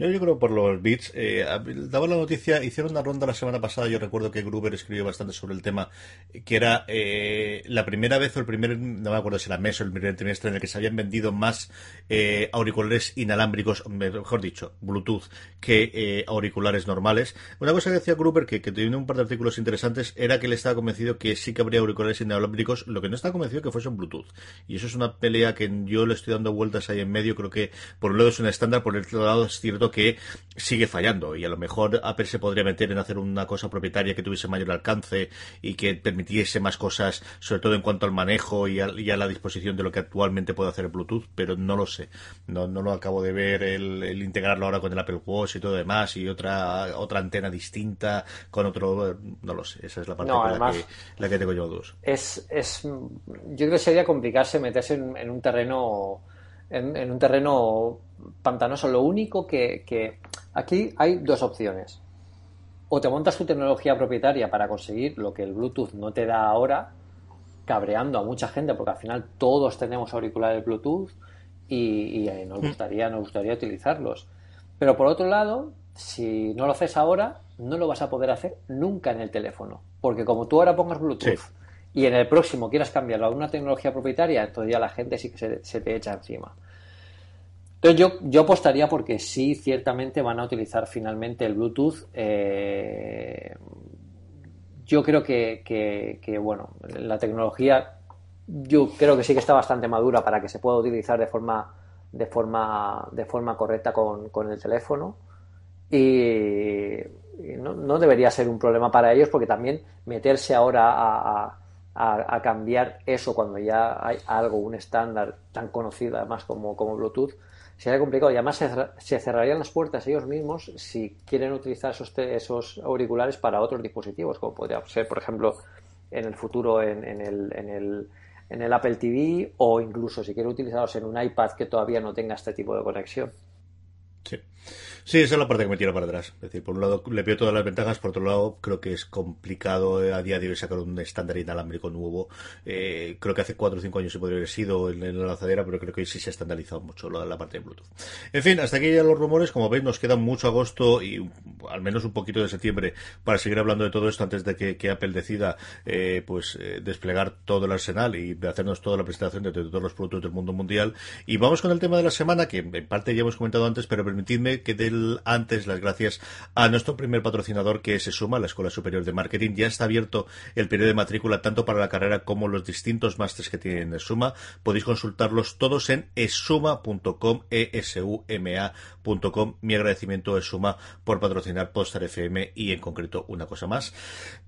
Yo, yo creo por los bits. Eh, daba la noticia, hicieron una ronda la semana pasada. Yo recuerdo que Gruber escribió bastante sobre el tema, que era eh, la primera vez o el primer, no me acuerdo si era mes o el primer trimestre en el que se habían vendido más eh, auriculares inalámbricos, mejor dicho, Bluetooth, que eh, auriculares normales. Una cosa que decía Gruber, que, que tiene un par de artículos interesantes, era que él estaba convencido que sí que habría auriculares inalámbricos, lo que no estaba convencido que fuesen Bluetooth. Y eso es una pelea que yo le estoy dando vueltas ahí en medio. Creo que por un lado es un estándar, por el otro lado es cierto que sigue fallando y a lo mejor Apple se podría meter en hacer una cosa propietaria que tuviese mayor alcance y que permitiese más cosas, sobre todo en cuanto al manejo y a, la disposición de lo que actualmente puede hacer Bluetooth, pero no lo sé. No, no lo acabo de ver el, integrarlo ahora con el Apple Watch y todo demás y otra otra antena distinta con otro, no lo sé. Esa es la parte la, que, tengo yo dos. Es, es, yo creo que sería complicarse meterse en un terreno en, un terreno pantanoso. Lo único que, aquí hay dos opciones. O te montas tu tecnología propietaria para conseguir lo que el Bluetooth no te da ahora, cabreando a mucha gente, porque al final todos tenemos auriculares Bluetooth y, y nos, mm. gustaría, nos gustaría utilizarlos. Pero por otro lado, si no lo haces ahora, no lo vas a poder hacer nunca en el teléfono. Porque como tú ahora pongas Bluetooth y en el próximo quieras cambiarlo a una tecnología propietaria, entonces ya la gente sí que se, te echa encima. Entonces yo, yo apostaría porque sí, ciertamente van a utilizar finalmente el Bluetooth. Eh, yo creo que, bueno, la tecnología yo creo que sí que está bastante madura para que se pueda utilizar de forma de forma de forma correcta con, el teléfono y, no, debería ser un problema para ellos porque también meterse ahora a, cambiar eso cuando ya hay algo, un estándar tan conocido además como, como Bluetooth, sería complicado y además se, cerrarían las puertas ellos mismos si quieren utilizar esos, esos auriculares para otros dispositivos, como podría ser, por ejemplo, en el futuro en, en, el, en, el, en el Apple TV o incluso si quieren utilizarlos en un iPad que todavía no tenga este tipo de conexión. Sí. Sí, esa es la parte que me tira para atrás. Es decir, por un lado le veo todas las ventajas, por otro lado creo que es complicado eh, a día de hoy sacar un estándar inalámbrico nuevo. Eh, creo que hace 4 o 5 años se podría haber sido en, la lanzadera, pero creo que hoy sí se ha estandarizado mucho la, parte de Bluetooth. En fin, hasta aquí ya los rumores. Como veis, nos queda mucho agosto y al menos un poquito de septiembre para seguir hablando de todo esto antes de que, Apple decida eh, pues desplegar todo el arsenal y hacernos toda la presentación de, todos los productos del mundo mundial. Y vamos con el tema de la semana, que en parte ya hemos comentado antes, pero permitidme que del antes las gracias a nuestro primer patrocinador que se suma, la Escuela Superior de Marketing. Ya está abierto el periodo de matrícula tanto para la carrera como los distintos másteres que tienen Suma. Podéis consultarlos todos en esuma.com, esuma.com. Mi agradecimiento a Suma por patrocinar Postar FM y en concreto una cosa más.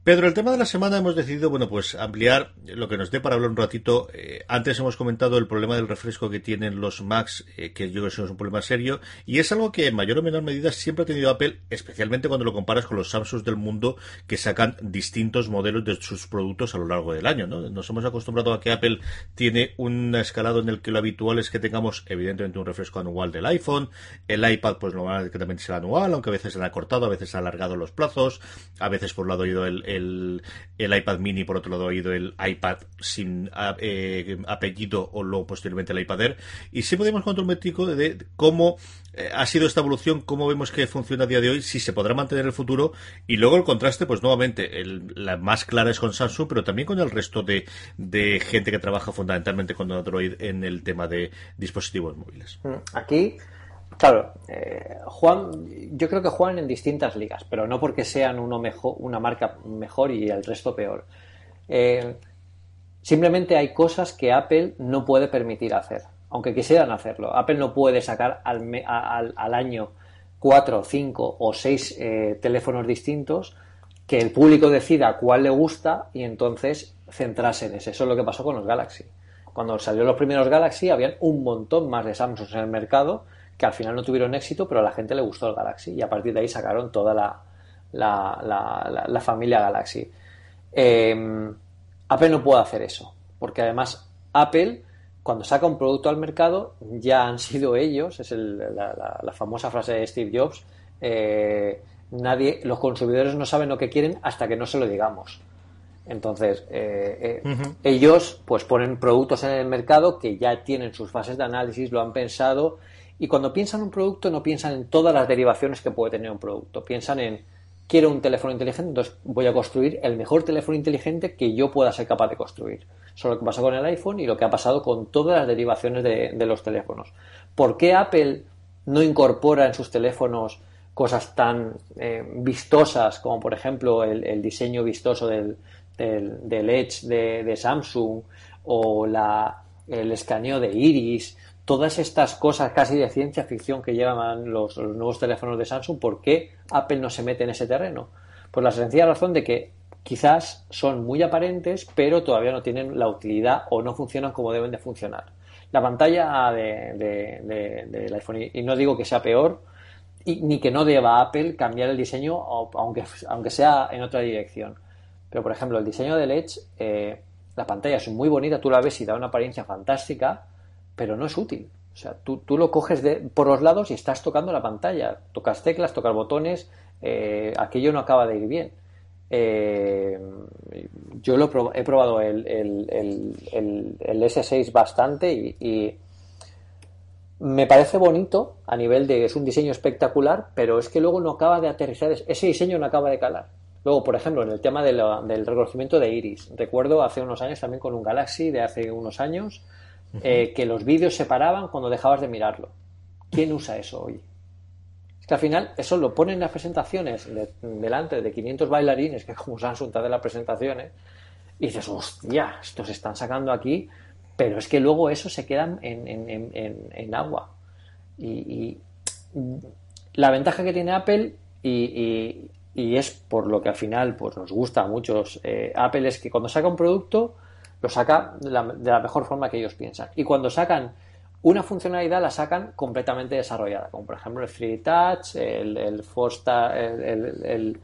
Pedro, el tema de la semana hemos decidido, bueno, pues ampliar lo que nos dé para hablar un ratito. Eh, antes hemos comentado el problema del refresco que tienen los Macs, eh, que yo creo que es un problema serio, y es algo que en mayor o menor medida siempre ha tenido Apple, especialmente cuando lo comparas con los Samsung del mundo que sacan distintos modelos de sus productos a lo largo del año. ¿no? Nos hemos acostumbrado a que Apple tiene un escalado en el que lo habitual es que tengamos, evidentemente, un refresco anual del iPhone, el iPad, pues normal que también será anual, aunque a veces se ha cortado, a veces se ha alargado los plazos, a veces por un lado ha ido el, el, iPad mini, por otro lado ha ido el iPad sin eh, apellido o luego posteriormente el iPad Air. Y si podemos contar un métrico de cómo eh, ha sido esta evolución, cómo vemos que funciona a día de hoy, si se podrá mantener el futuro y luego el contraste, pues nuevamente, el, la más clara es con Samsung, pero también con el resto de, de gente que trabaja fundamentalmente con Android en el tema de dispositivos móviles. Mm, aquí, claro, eh, Juan, yo creo que juegan en distintas ligas, pero no porque sean uno mejor, una marca mejor y el resto peor. Eh, simplemente hay cosas que Apple no puede permitir hacer aunque quisieran hacerlo. Apple no puede sacar al, al, año cuatro, cinco o seis eh, teléfonos distintos que el público decida cuál le gusta y entonces centrarse en ese. Eso es lo que pasó con los Galaxy. Cuando salieron los primeros Galaxy, habían un montón más de Samsung en el mercado que al final no tuvieron éxito, pero a la gente le gustó el Galaxy y a partir de ahí sacaron toda la, la, familia Galaxy. Em, Apple no puede hacer eso, porque además Apple cuando saca un producto al mercado, ya han sido ellos, es la, famosa frase de Steve Jobs, eh, nadie, los consumidores no saben lo que quieren hasta que no se lo digamos. Entonces, eh, eh, ellos pues ponen productos en el mercado que ya tienen sus fases de análisis, lo han pensado, y cuando piensan un producto no piensan en todas las derivaciones que puede tener un producto, piensan en quiero un teléfono inteligente, entonces voy a construir el mejor teléfono inteligente que yo pueda ser capaz de construir. Eso es lo que pasa con el iPhone y lo que ha pasado con todas las derivaciones de, los teléfonos. ¿Por qué Apple no incorpora en sus teléfonos cosas tan eh, vistosas como por ejemplo el, diseño vistoso del, del, Edge de, Samsung o la, el escaneo de iris todas estas cosas casi de ciencia ficción que llevan los, nuevos teléfonos de Samsung, ¿por qué Apple no se mete en ese terreno? Pues la sencilla razón de que quizás son muy aparentes, pero todavía no tienen la utilidad o no funcionan como deben de funcionar. La pantalla del de, iPhone, y no digo que sea peor, ni que no deba Apple cambiar el diseño, aunque, aunque sea en otra dirección. Pero, por ejemplo, el diseño del Edge, eh, la pantalla es muy bonita, tú la ves y da una apariencia fantástica, pero no es útil. O sea, tú, tú lo coges de, por los lados y estás tocando la pantalla. Tocas teclas, tocas botones, eh, aquello no acaba de ir bien. Eh, yo lo he probado el, el, el, S6 bastante y, me parece bonito a nivel de es un diseño espectacular, pero es que luego no acaba de aterrizar, ese diseño no acaba de calar. Luego, por ejemplo, en el tema del reconocimiento de iris, recuerdo hace unos años también con un Galaxy de hace unos años, eh, que los vídeos se paraban cuando dejabas de mirarlo. ¿Quién usa eso hoy? Es que al final eso lo ponen en las presentaciones delante de 500 bailarines, que como Samsung te de las presentaciones, y dices, hostia, estos están sacando aquí, pero es que luego eso se queda en, agua. Y, la ventaja que tiene Apple, y, es por lo que al final pues, nos gusta a muchos eh, Apple, es que cuando saca un producto, lo saca de la, mejor forma que ellos piensan. Y cuando sacan una funcionalidad, la sacan completamente desarrollada, como por ejemplo el Free Touch, el, el Force, el,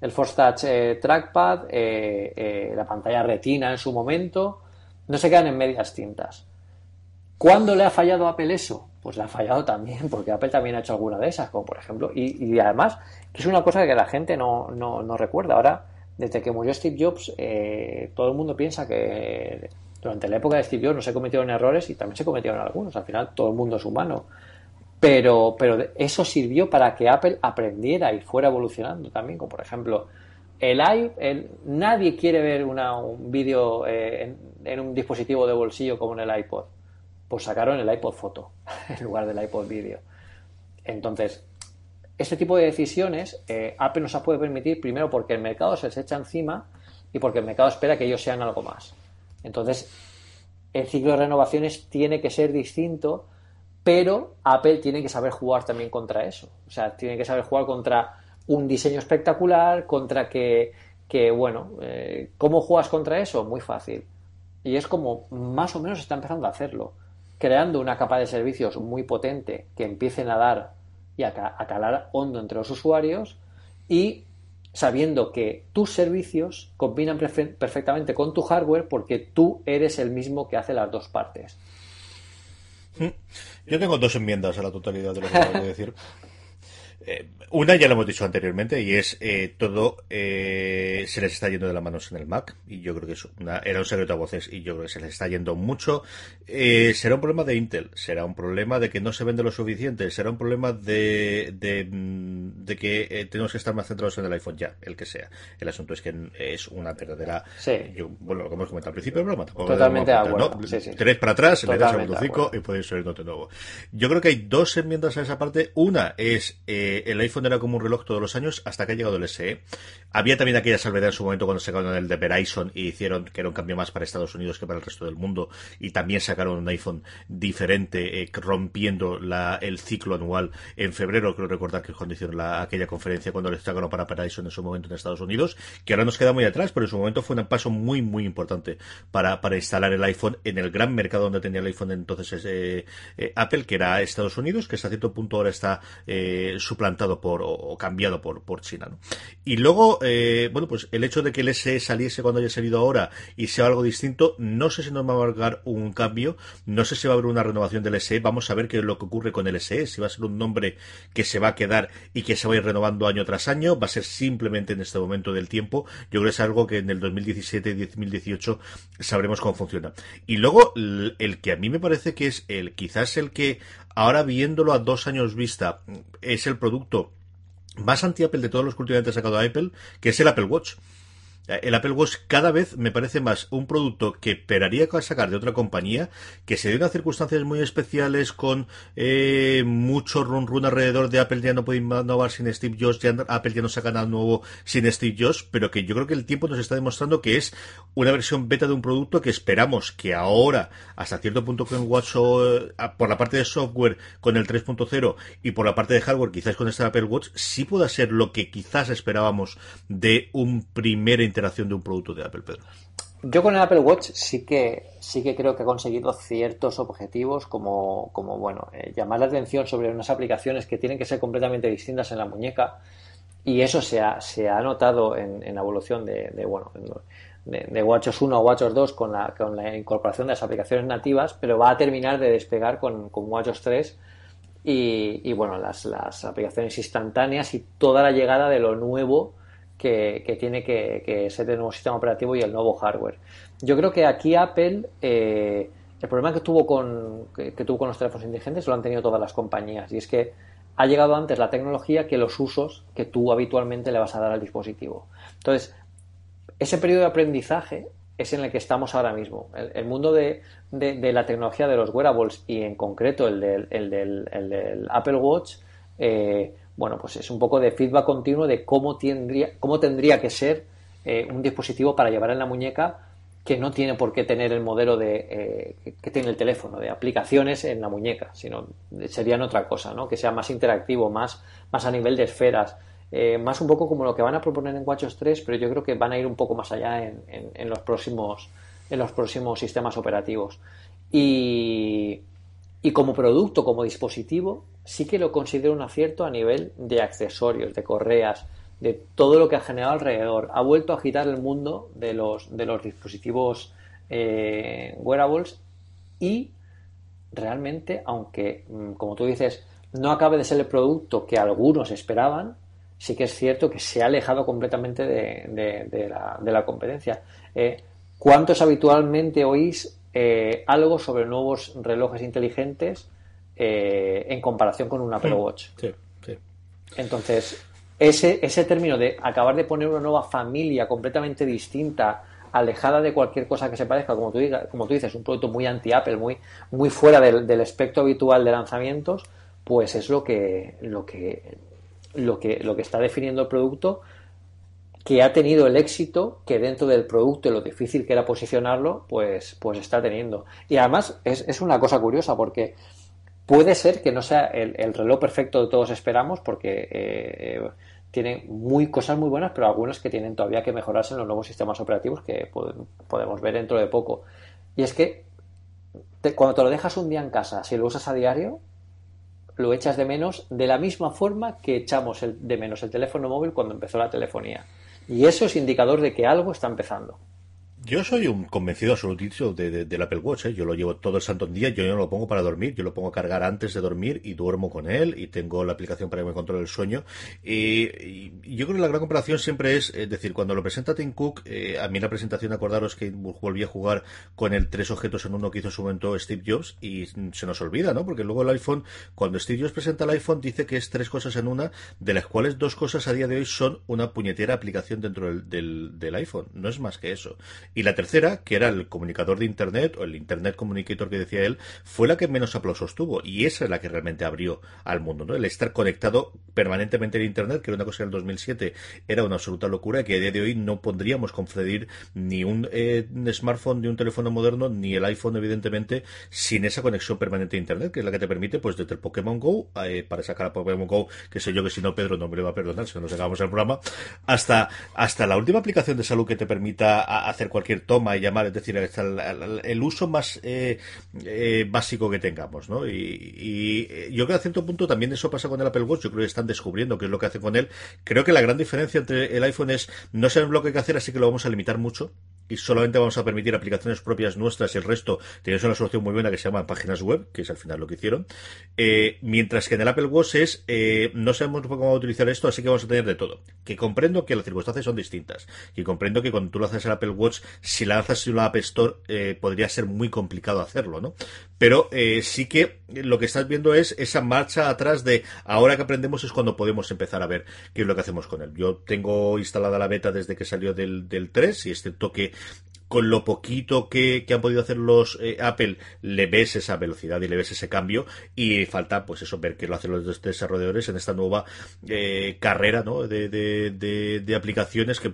el, Force Touch eh, Trackpad, eh, eh, la pantalla retina en su momento, no se quedan en medias tintas. ¿Cuándo le ha fallado a Apple eso? pues la ha fallado también, porque Apple también ha hecho alguna de esas, como por ejemplo, y, además, que es una cosa que la gente no, no, recuerda. Ahora, desde que murió Steve Jobs, eh, todo el mundo piensa que durante la época de Steve Jobs no se cometieron errores y también se cometieron algunos. Al final, todo el mundo es humano. Pero, pero eso sirvió para que Apple aprendiera y fuera evolucionando también, como por ejemplo, el i, nadie quiere ver una, un vídeo eh, en un dispositivo de bolsillo como en el iPod pues sacaron el iPod Foto [LAUGHS] en lugar del iPod Video. Entonces, este tipo de decisiones eh, Apple nos puede permitir primero porque el mercado se les echa encima y porque el mercado espera que ellos sean algo más. Entonces, el ciclo de renovaciones tiene que ser distinto, pero Apple tiene que saber jugar también contra eso. O sea, tiene que saber jugar contra un diseño espectacular, contra que, que bueno, eh, ¿cómo juegas contra eso? Muy fácil. Y es como más o menos está empezando a hacerlo creando una capa de servicios muy potente que empiecen a dar y a, calar hondo entre los usuarios y sabiendo que tus servicios combinan perfectamente con tu hardware porque tú eres el mismo que hace las dos partes. Mm. Yo tengo dos enmiendas a la totalidad de lo que acabo de decir. [LAUGHS] Eh, una ya lo hemos dicho anteriormente y es eh, todo eh, se les está yendo de las manos en el Mac y yo creo que eso era un secreto a voces y yo creo que se les está yendo mucho. será un problema de Intel, será un problema de que no se vende lo suficiente, será un problema de, de, mm, que tenemos que estar más centrados en el iPhone ya, el que sea. El asunto es que es una verdadera. bueno, lo que hemos comentado al principio, broma, Totalmente acuerdo. Tres para atrás, le das a 5 y podéis subir de nuevo. Yo creo que hay dos enmiendas a esa parte. Una es el iPhone era como un reloj todos los años hasta que ha llegado el SE. Había también aquella salvedad en su momento cuando sacaron el de Verizon y hicieron que era un cambio más para Estados Unidos que para el resto del mundo y también sacaron un iPhone diferente eh, rompiendo la, el ciclo anual en febrero, creo recordar que cuando hicieron la, aquella conferencia cuando les sacaron para Verizon en su momento en Estados Unidos, que ahora nos queda muy atrás, pero en su momento fue un paso muy muy importante para, para instalar el iPhone en el gran mercado donde tenía el iPhone entonces eh, eh, Apple, que era Estados Unidos, que hasta cierto punto ahora está suplantado por o, cambiado por, por China. ¿no? Y luego, eh, bueno, pues el hecho de que el SE saliese cuando haya salido ahora y sea algo distinto, no sé si nos va a marcar un cambio, no sé si va a haber una renovación del SE, vamos a ver qué es lo que ocurre con el SE, si va a ser un nombre que se va a quedar y que se va a ir renovando año tras año, va a ser simplemente en este momento del tiempo, yo creo que es algo que en el 2017 y 2018 sabremos cómo funciona. Y luego, el que a mí me parece que es el, quizás el que ahora viéndolo a dos años vista, es el producto más anti-Apple de todos los que últimamente sacado Apple, que es el Apple Watch. El Apple Watch cada vez me parece más un producto que esperaría sacar de otra compañía, que se dio unas circunstancias muy especiales con eh, mucho run run alrededor de Apple ya no puede innovar sin Steve Jobs, ya Apple ya no saca nada nuevo sin Steve Jobs, pero que yo creo que el tiempo nos está demostrando que es una versión beta de un producto que esperamos que ahora, hasta cierto punto con Watch, eh, por la parte de software con el 3.0 y por la parte de hardware quizás con este Apple Watch, sí pueda ser lo que quizás esperábamos de un primer interacción de un producto de Apple, Pedro? Yo con el Apple Watch sí que sí que creo que ha conseguido ciertos objetivos como, como bueno, eh, llamar la atención sobre unas aplicaciones que tienen que ser completamente distintas en la muñeca y eso se ha, se ha notado en, la evolución de, bueno de, de, WatchOS 1 a WatchOS 2 con la, con la incorporación de las aplicaciones nativas, pero va a terminar de despegar con, con WatchOS 3 y, y bueno, las, las aplicaciones instantáneas y toda la llegada de lo nuevo que, tiene que, ser el nuevo sistema operativo y el nuevo hardware. Yo creo que aquí Apple, eh, el problema que tuvo, con, que, tuvo con los teléfonos inteligentes lo han tenido todas las compañías y es que ha llegado antes la tecnología que los usos que tú habitualmente le vas a dar al dispositivo. Entonces, ese periodo de aprendizaje es en el que estamos ahora mismo. El, mundo de, la tecnología de los wearables y en concreto el del, el del, Apple Watch eh, bueno, pues es un poco de feedback continuo de cómo tendría, cómo tendría que ser eh, un dispositivo para llevar en la muñeca que no tiene por qué tener el modelo de eh, que tiene el teléfono, de aplicaciones en la muñeca, sino serían otra cosa, ¿no? Que sea más interactivo, más, más a nivel de esferas, eh, más un poco como lo que van a proponer en WatchOS 3, pero yo creo que van a ir un poco más allá en, en los próximos en los próximos sistemas operativos. Y, y como producto, como dispositivo, sí que lo considero un acierto a nivel de accesorios, de correas, de todo lo que ha generado alrededor. Ha vuelto a agitar el mundo de los, de los dispositivos eh, wearables y realmente, aunque, mm, como tú dices, no acabe de ser el producto que algunos esperaban, sí que es cierto que se ha alejado completamente de, la, competencia. Eh, ¿Cuántos habitualmente oís eh, algo sobre nuevos relojes inteligentes eh, en comparación con un Apple Watch? Sí, sí. Entonces, ese, ese término de acabar de poner una nueva familia completamente distinta alejada de cualquier cosa que se parezca, como tú, como tú dices, un producto muy anti-Apple, muy, muy fuera del, del, espectro habitual de lanzamientos, pues es lo que, lo que, lo que, lo que está definiendo el producto que ha tenido el éxito que dentro del producto y lo difícil que era posicionarlo, pues, pues está teniendo. Y además es, es una cosa curiosa porque puede ser que no sea el, el reloj perfecto que todos esperamos porque eh, tiene muy cosas muy buenas, pero algunas que tienen todavía que mejorarse en los nuevos sistemas operativos que podemos ver dentro de poco. Y es que cuando te lo dejas un día en casa, si lo usas a diario, lo echas de menos de la misma forma que echamos el, de menos el teléfono móvil cuando empezó la telefonía. Y eso es indicador de que algo está empezando. Yo soy un convencido absoluto de, del Apple Watch. ¿eh? Yo lo llevo todo el santo día. Yo no lo pongo para dormir. Yo lo pongo a cargar antes de dormir y duermo con él. Y tengo la aplicación para que me controle el sueño. Y, yo creo que la gran comparación siempre es, es decir, cuando lo presenta Tim Cook, eh, a mí la presentación, acordaros que volví a jugar con el tres objetos en uno que hizo en su momento Steve Jobs y se nos olvida, ¿no? Porque luego el iPhone, cuando Steve Jobs presenta el iPhone, dice que es tres cosas en una, de las cuales dos cosas a día de hoy son una puñetera aplicación dentro del, del, del iPhone. No es más que eso. Y la tercera, que era el comunicador de Internet, o el Internet Communicator que decía él, fue la que menos aplausos tuvo. Y esa es la que realmente abrió al mundo, ¿no? El estar conectado permanentemente en Internet, que era una cosa en el 2007 era una absoluta locura, que a día de hoy no podríamos confundir ni un, eh, smartphone, ni un teléfono moderno, ni el iPhone, evidentemente, sin esa conexión permanente a Internet, que es la que te permite, pues desde el Pokémon Go, eh, para sacar a Pokémon Go, que sé yo que si no Pedro no me lo va a perdonar si no nos acabamos el programa, hasta, hasta la última aplicación de salud que te permita hacer cualquier toma y llamar, es decir, el, uso más eh, eh, básico que tengamos, ¿no? Y, yo creo que a cierto punto también eso pasa con el Apple Watch, yo creo que están descubriendo qué es lo que hace con él. Creo que la gran diferencia entre el iPhone es no saben lo que hay que hacer, así que lo vamos a limitar mucho y solamente vamos a permitir aplicaciones propias nuestras y el resto tienes una solución muy buena que se llama páginas web, que es al final lo que hicieron. Eh, mientras que en el Apple Watch es eh, no sabemos cómo utilizar esto, así que vamos a tener de todo. Que comprendo que las circunstancias son distintas y comprendo que cuando tú haces el Apple Watch, si lanzas en una App Store, eh, podría ser muy complicado hacerlo, ¿no? Pero eh, sí que lo que estás viendo es esa marcha atrás de ahora que aprendemos es cuando podemos empezar a ver qué es lo que hacemos con él. Yo tengo instalada la beta desde que salió del, del 3 y excepto que con lo poquito que, han podido hacer los eh, Apple, le ves esa velocidad y le ves ese cambio y falta, pues eso, ver qué lo hacen los desarrolladores en esta nueva eh, carrera ¿no? de, de, de aplicaciones que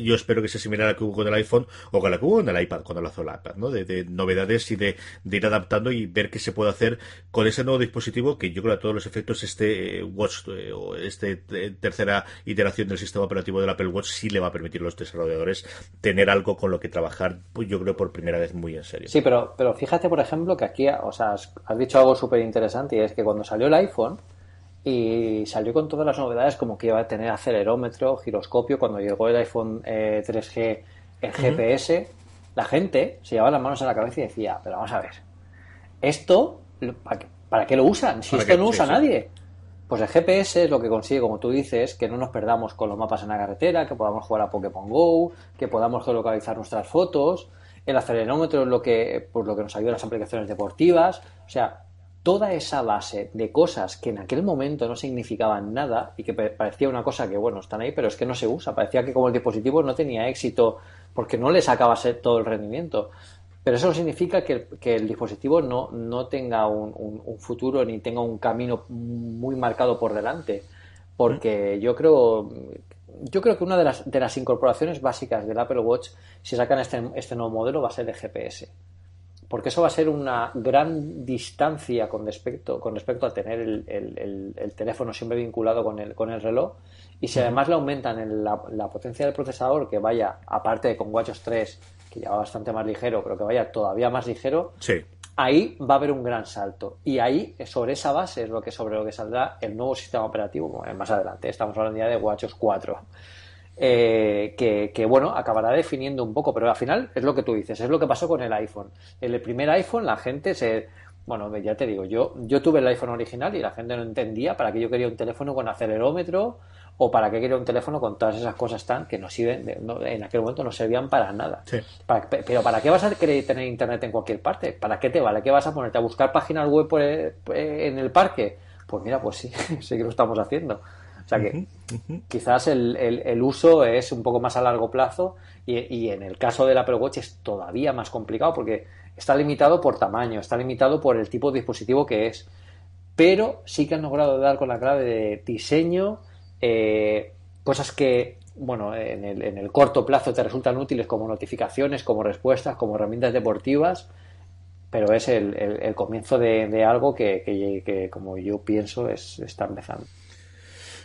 yo espero que sea similar a la que hubo con el iPhone o con la que hubo con el iPad, cuando lanzó el iPad, ¿no? De, novedades y de, ir adaptando y ver qué se puede hacer con ese nuevo dispositivo que yo creo a todos los efectos este eh, Watch eh, o este eh, tercera iteración del sistema operativo del Apple Watch sí le va a permitir a los desarrolladores tener algo con lo que trabajar, pues yo creo por primera vez muy en serio. Sí, pero, pero fíjate, por ejemplo, que aquí, o sea, has dicho algo súper interesante y es que cuando salió el iPhone, y salió con todas las novedades como que iba a tener acelerómetro, giroscopio, cuando llegó el iPhone 3G, eh, el GPS, la gente se llevaba las manos en la cabeza y decía, pero vamos a ver, ¿esto para qué, lo usan? Si esto no usa nadie. Pues el GPS es lo que consigue, como tú dices, que no nos perdamos con los mapas en la carretera, que podamos jugar a Pokémon Go, que podamos geolocalizar nuestras fotos. El acelerómetro es lo que, pues lo que nos ayuda a las aplicaciones deportivas. O sea, toda esa base de cosas que en aquel momento no significaban nada y que parecía una cosa que, bueno, están ahí, pero es que no se usa. Parecía que como el dispositivo no tenía éxito porque no le sacaba todo el rendimiento. Pero eso no significa que, el dispositivo no, no tenga un, futuro ni tenga un camino muy marcado por delante. Porque yo creo, yo creo que una de las, de las incorporaciones básicas del Apple Watch, si sacan este, este nuevo modelo, va a ser de GPS porque eso va a ser una gran distancia con respecto, con respecto a tener el, teléfono siempre vinculado con el, con el reloj. Y si además le aumentan en la, potencia del procesador, que vaya, aparte de con WatchOS 3, que ya va bastante más ligero, pero que vaya todavía más ligero, ahí va a haber un gran salto. Y ahí, sobre esa base, es lo que sobre lo que saldrá el nuevo sistema operativo más adelante. Estamos hablando ya de WatchOS 4. Eh, que, bueno, acabará definiendo un poco, pero al final es lo que tú dices, es lo que pasó con el iPhone. En el primer iPhone la gente se Bueno, ya te digo, yo, yo tuve el iPhone original y la gente no entendía para qué yo quería un teléfono con acelerómetro o para qué quería un teléfono con todas esas cosas tan que no sirven, en aquel momento no servían para nada. pero ¿para qué vas a querer tener internet en cualquier parte? ¿Para qué te vale? ¿Qué vas a ponerte a buscar páginas web en el parque? Pues mira, pues sí, [LAUGHS] sí que lo estamos haciendo. Sea que quizás el, el, uso es un poco más a largo plazo y, y, en el caso del Apple Watch es todavía más complicado porque está limitado por tamaño, está limitado por el tipo de dispositivo que es. Pero sí que han logrado dar con la clave de diseño, eh, cosas que, bueno, en el, en el, corto plazo te resultan útiles como notificaciones, como respuestas, como herramientas deportivas, pero es el, el, comienzo de, algo que, que, como yo pienso, es, está empezando.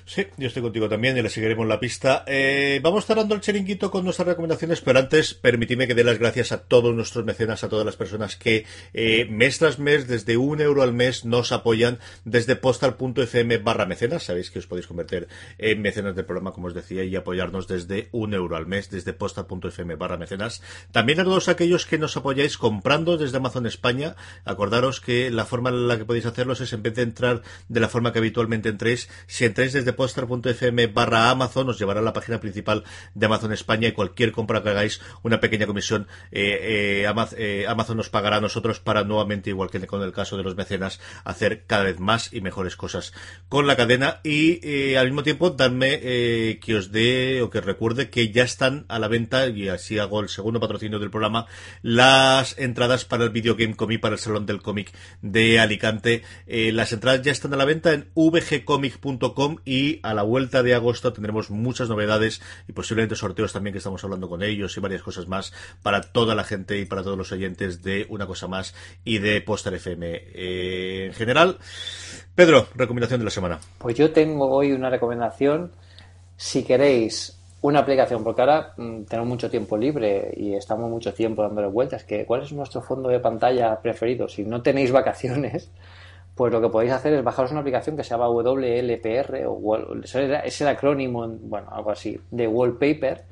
Sí, yo estoy contigo también y le seguiremos la pista. Eh, vamos cerrando el chiringuito con nuestras recomendaciones, pero antes permitidme que dé las gracias a todos nuestros mecenas, a todas las personas que eh, mes tras mes, desde un euro al mes, nos apoyan desde postal.fm barra mecenas. Sabéis que os podéis convertir en mecenas del programa, como os decía, y apoyarnos desde un euro al mes, desde postal.fm barra mecenas. También a todos aquellos que nos apoyáis comprando desde Amazon España. Acordaros que la forma en la que podéis hacerlo es en vez de entrar de la forma que habitualmente entréis, si entráis desde poster.fm barra Amazon os llevará a la página principal de Amazon España y cualquier compra que hagáis, una pequeña comisión, eh, eh, eh, Amazon nos pagará a nosotros para nuevamente, igual que con el caso de los mecenas, hacer cada vez más y mejores cosas con la cadena. Y al mismo tiempo dadme que os dé o que recuerde que ya están a la venta y así hago el segundo patrocinio del programa las entradas para el Video Game Comic para el Salón del Cómic de Alicante. Las entradas ya están a la venta en vgcomic.com y a la vuelta de agosto tendremos muchas novedades y posiblemente sorteos también que estamos hablando con ellos y varias cosas más para toda la gente y para todos los oyentes de Una Cosa Más y de Poster FM eh, en general. Pedro, recomendación de la semana. Pues yo tengo hoy una recomendación. Si queréis una aplicación, porque ahora mm, tenemos mucho tiempo libre y estamos mucho tiempo dándole vueltas, que ¿cuál es nuestro fondo de pantalla preferido? Si no tenéis vacaciones, pues lo que podéis hacer es bajaros una aplicación que se llama WLPR, o es el acrónimo, bueno, algo así, de Wallpaper,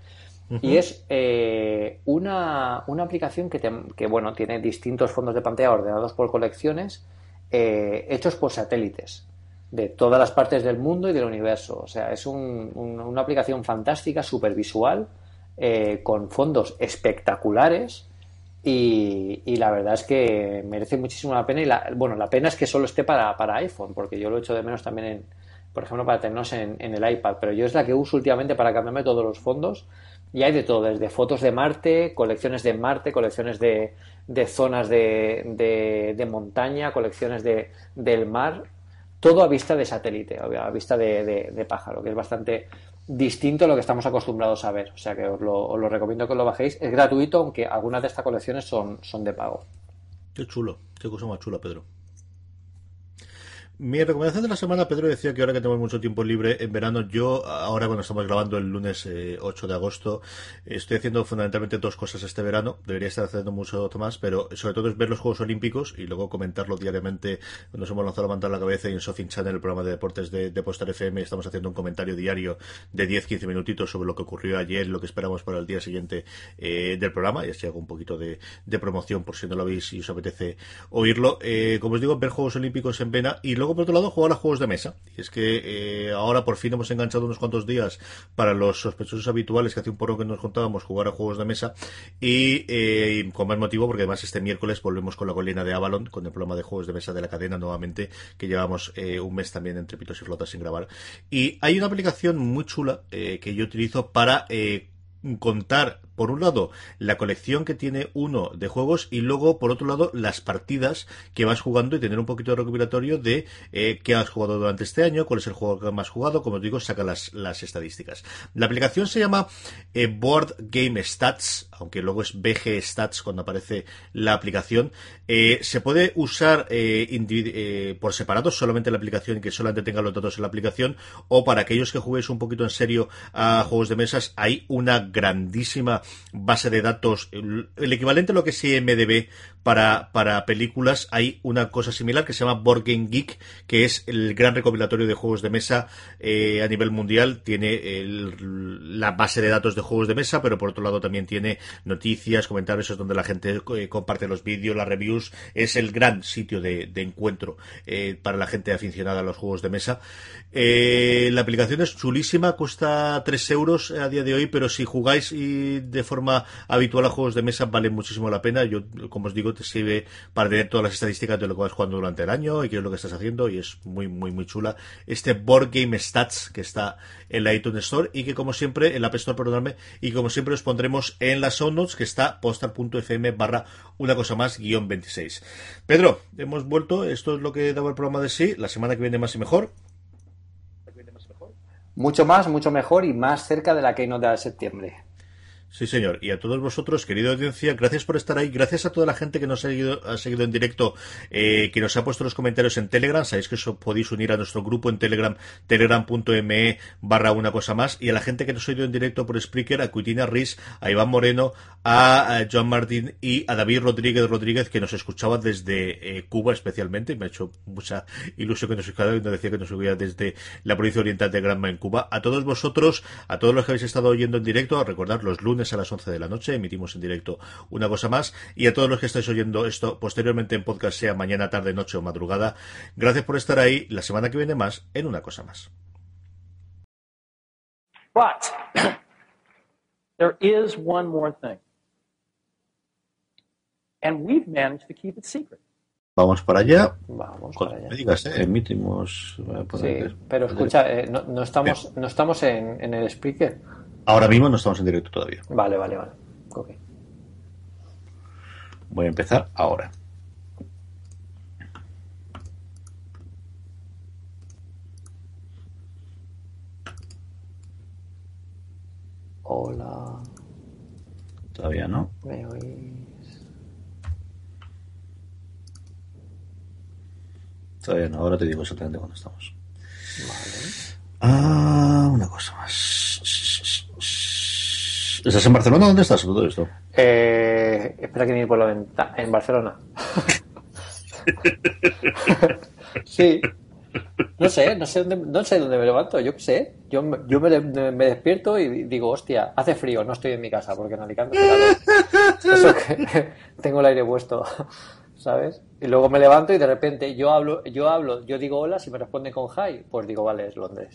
y es eh, una, aplicación que, bueno, tiene distintos fondos de pantalla ordenados por colecciones, eh, hechos por satélites de todas las partes del mundo y del universo. O sea, es una aplicación fantástica, súper visual, eh, con fondos espectaculares y, la verdad es que merece muchísimo la pena. Y la, bueno, la pena es que solo esté para, para iPhone, porque yo lo echo de menos también, en, por ejemplo, para tenernos en, en, el iPad. Pero yo es la que uso últimamente para cambiarme todos los fondos. Y hay de todo, desde fotos de Marte, colecciones de Marte, colecciones de, de zonas de, de, montaña, colecciones de, del mar. Todo a vista de satélite, a vista de, de pájaro, que es bastante distinto a lo que estamos acostumbrados a ver. O sea que os lo, recomiendo que lo bajéis. Es gratuito, aunque algunas de estas colecciones son, son de pago. Qué chulo, qué cosa más chula, Pedro. Mi recomendación de la semana, Pedro decía que ahora que tenemos mucho tiempo libre en verano, yo ahora cuando estamos grabando el lunes 8 eh, de agosto, estoy haciendo fundamentalmente dos cosas este verano. Debería estar haciendo mucho más, pero sobre todo es ver los Juegos Olímpicos y luego comentarlo diariamente. Nos hemos lanzado a la cabeza y en Sofin Channel, el programa de deportes de, de Postar FM, estamos haciendo un comentario diario de 10-15 minutitos sobre lo que ocurrió ayer, lo que esperamos para el día siguiente eh, del programa. Y así hago un poquito de, promoción por si no lo veis y os apetece oírlo. Eh, como os digo, ver Juegos Olímpicos en pena y luego luego, por otro lado, jugar a juegos de mesa. Y es que eh, ahora por fin hemos enganchado unos cuantos días para los sospechosos habituales que hace un porro que nos contábamos jugar a juegos de mesa. Y eh, con más motivo, porque además este miércoles volvemos con la colina de Avalon, con el programa de juegos de mesa de la cadena nuevamente, que llevamos eh, un mes también entre pitos y flotas sin grabar. Y hay una aplicación muy chula que yo utilizo para contar por un lado, la colección que tiene uno de juegos y luego, por otro lado, las partidas que vas jugando y tener un poquito de recopilatorio de eh, qué has jugado durante este año, cuál es el juego que más jugado, como os digo, saca las, las estadísticas. La aplicación se llama eh, Board Game Stats, aunque luego es BG Stats cuando aparece la aplicación. Eh, se puede usar por separado, solamente la aplicación y que solamente tenga los datos en la aplicación, o para aquellos que juguéis un poquito en serio a juegos de mesas, hay una grandísima base de datos, el, equivalente a lo que es IMDB para, para películas, hay una cosa similar que se llama Board Game Geek, que es el gran recopilatorio de juegos de mesa eh, a nivel mundial. Tiene el, la base de datos de juegos de mesa, pero por otro lado también tiene noticias, comentarios, es donde la gente eh, comparte los vídeos, las reviews. Es el gran sitio de, encuentro eh, para la gente aficionada a los juegos de mesa. Eh, la aplicación es chulísima, cuesta 3 euros a día de hoy, pero si jugáis de forma habitual a juegos de mesa vale muchísimo la pena. Yo, como os digo, te sirve para tener todas las estadísticas de lo que vas jugando durante el año y qué es lo que estás haciendo y es muy, muy, muy chula. Este Board Game Stats que está en la iTunes Store y que como siempre, en la App Store, perdonadme, y como siempre os pondremos en las show notes que está postar.fm barra una cosa más guion 26. Pedro, hemos vuelto, esto es lo que daba el programa de sí, la semana que viene más y mejor. Mucho más, mucho mejor y más cerca de la Keynote de septiembre. Sí, señor. Y a todos vosotros, querida audiencia, gracias por estar ahí. Gracias a toda la gente que nos ha seguido, ha seguido en directo, eh, que nos ha puesto los comentarios en Telegram. Sabéis que os podéis unir a nuestro grupo en Telegram, telegram.me barra una cosa más. Y a la gente que nos ha ido en directo por Spreaker, a Cuitina Riz, a Iván Moreno, a, a Joan Martín y a David Rodríguez Rodríguez, que nos escuchaba desde eh, Cuba especialmente. Me ha hecho mucha ilusión que nos escuchara y nos decía que nos oía desde la provincia oriental de Granma en Cuba. A todos vosotros, a todos los que habéis estado oyendo en directo, a recordar los lunes a las 11 de la noche, emitimos en directo una cosa más. Y a todos los que estáis oyendo esto posteriormente en podcast, sea mañana, tarde, noche o madrugada, gracias por estar ahí. La semana que viene más en una cosa más. But [CLEARS THROAT] there is one more thing. And we've managed to keep it secret. Vamos para allá. Vamos Cuando para me allá. digas, eh, emitimos. a Sí, pero escucha, eh, no, no estamos, no estamos en, en el speaker. Ahora mismo no estamos en directo todavía. Vale, vale, vale. Ok. Voy a empezar ahora. Hola, Todavía no. ¿me oís? Todavía no. Ahora te digo exactamente cuándo estamos. Vale. Ah, una cosa más. ¿Estás en Barcelona? ¿Dónde estás todo esto? Eh, espera que mire por la ventana. En Barcelona. [LAUGHS] sí. No sé, no sé dónde, no sé dónde me levanto, yo qué sé. Yo, me- yo me, me despierto y digo, hostia, hace frío, no estoy en mi casa porque en Alicante hace [LAUGHS] calor. Eso que [LAUGHS] tengo el aire puesto, ¿sabes? Y luego me levanto y de repente yo hablo, yo hablo, yo digo hola, si me responden con hi, pues digo, vale, es Londres.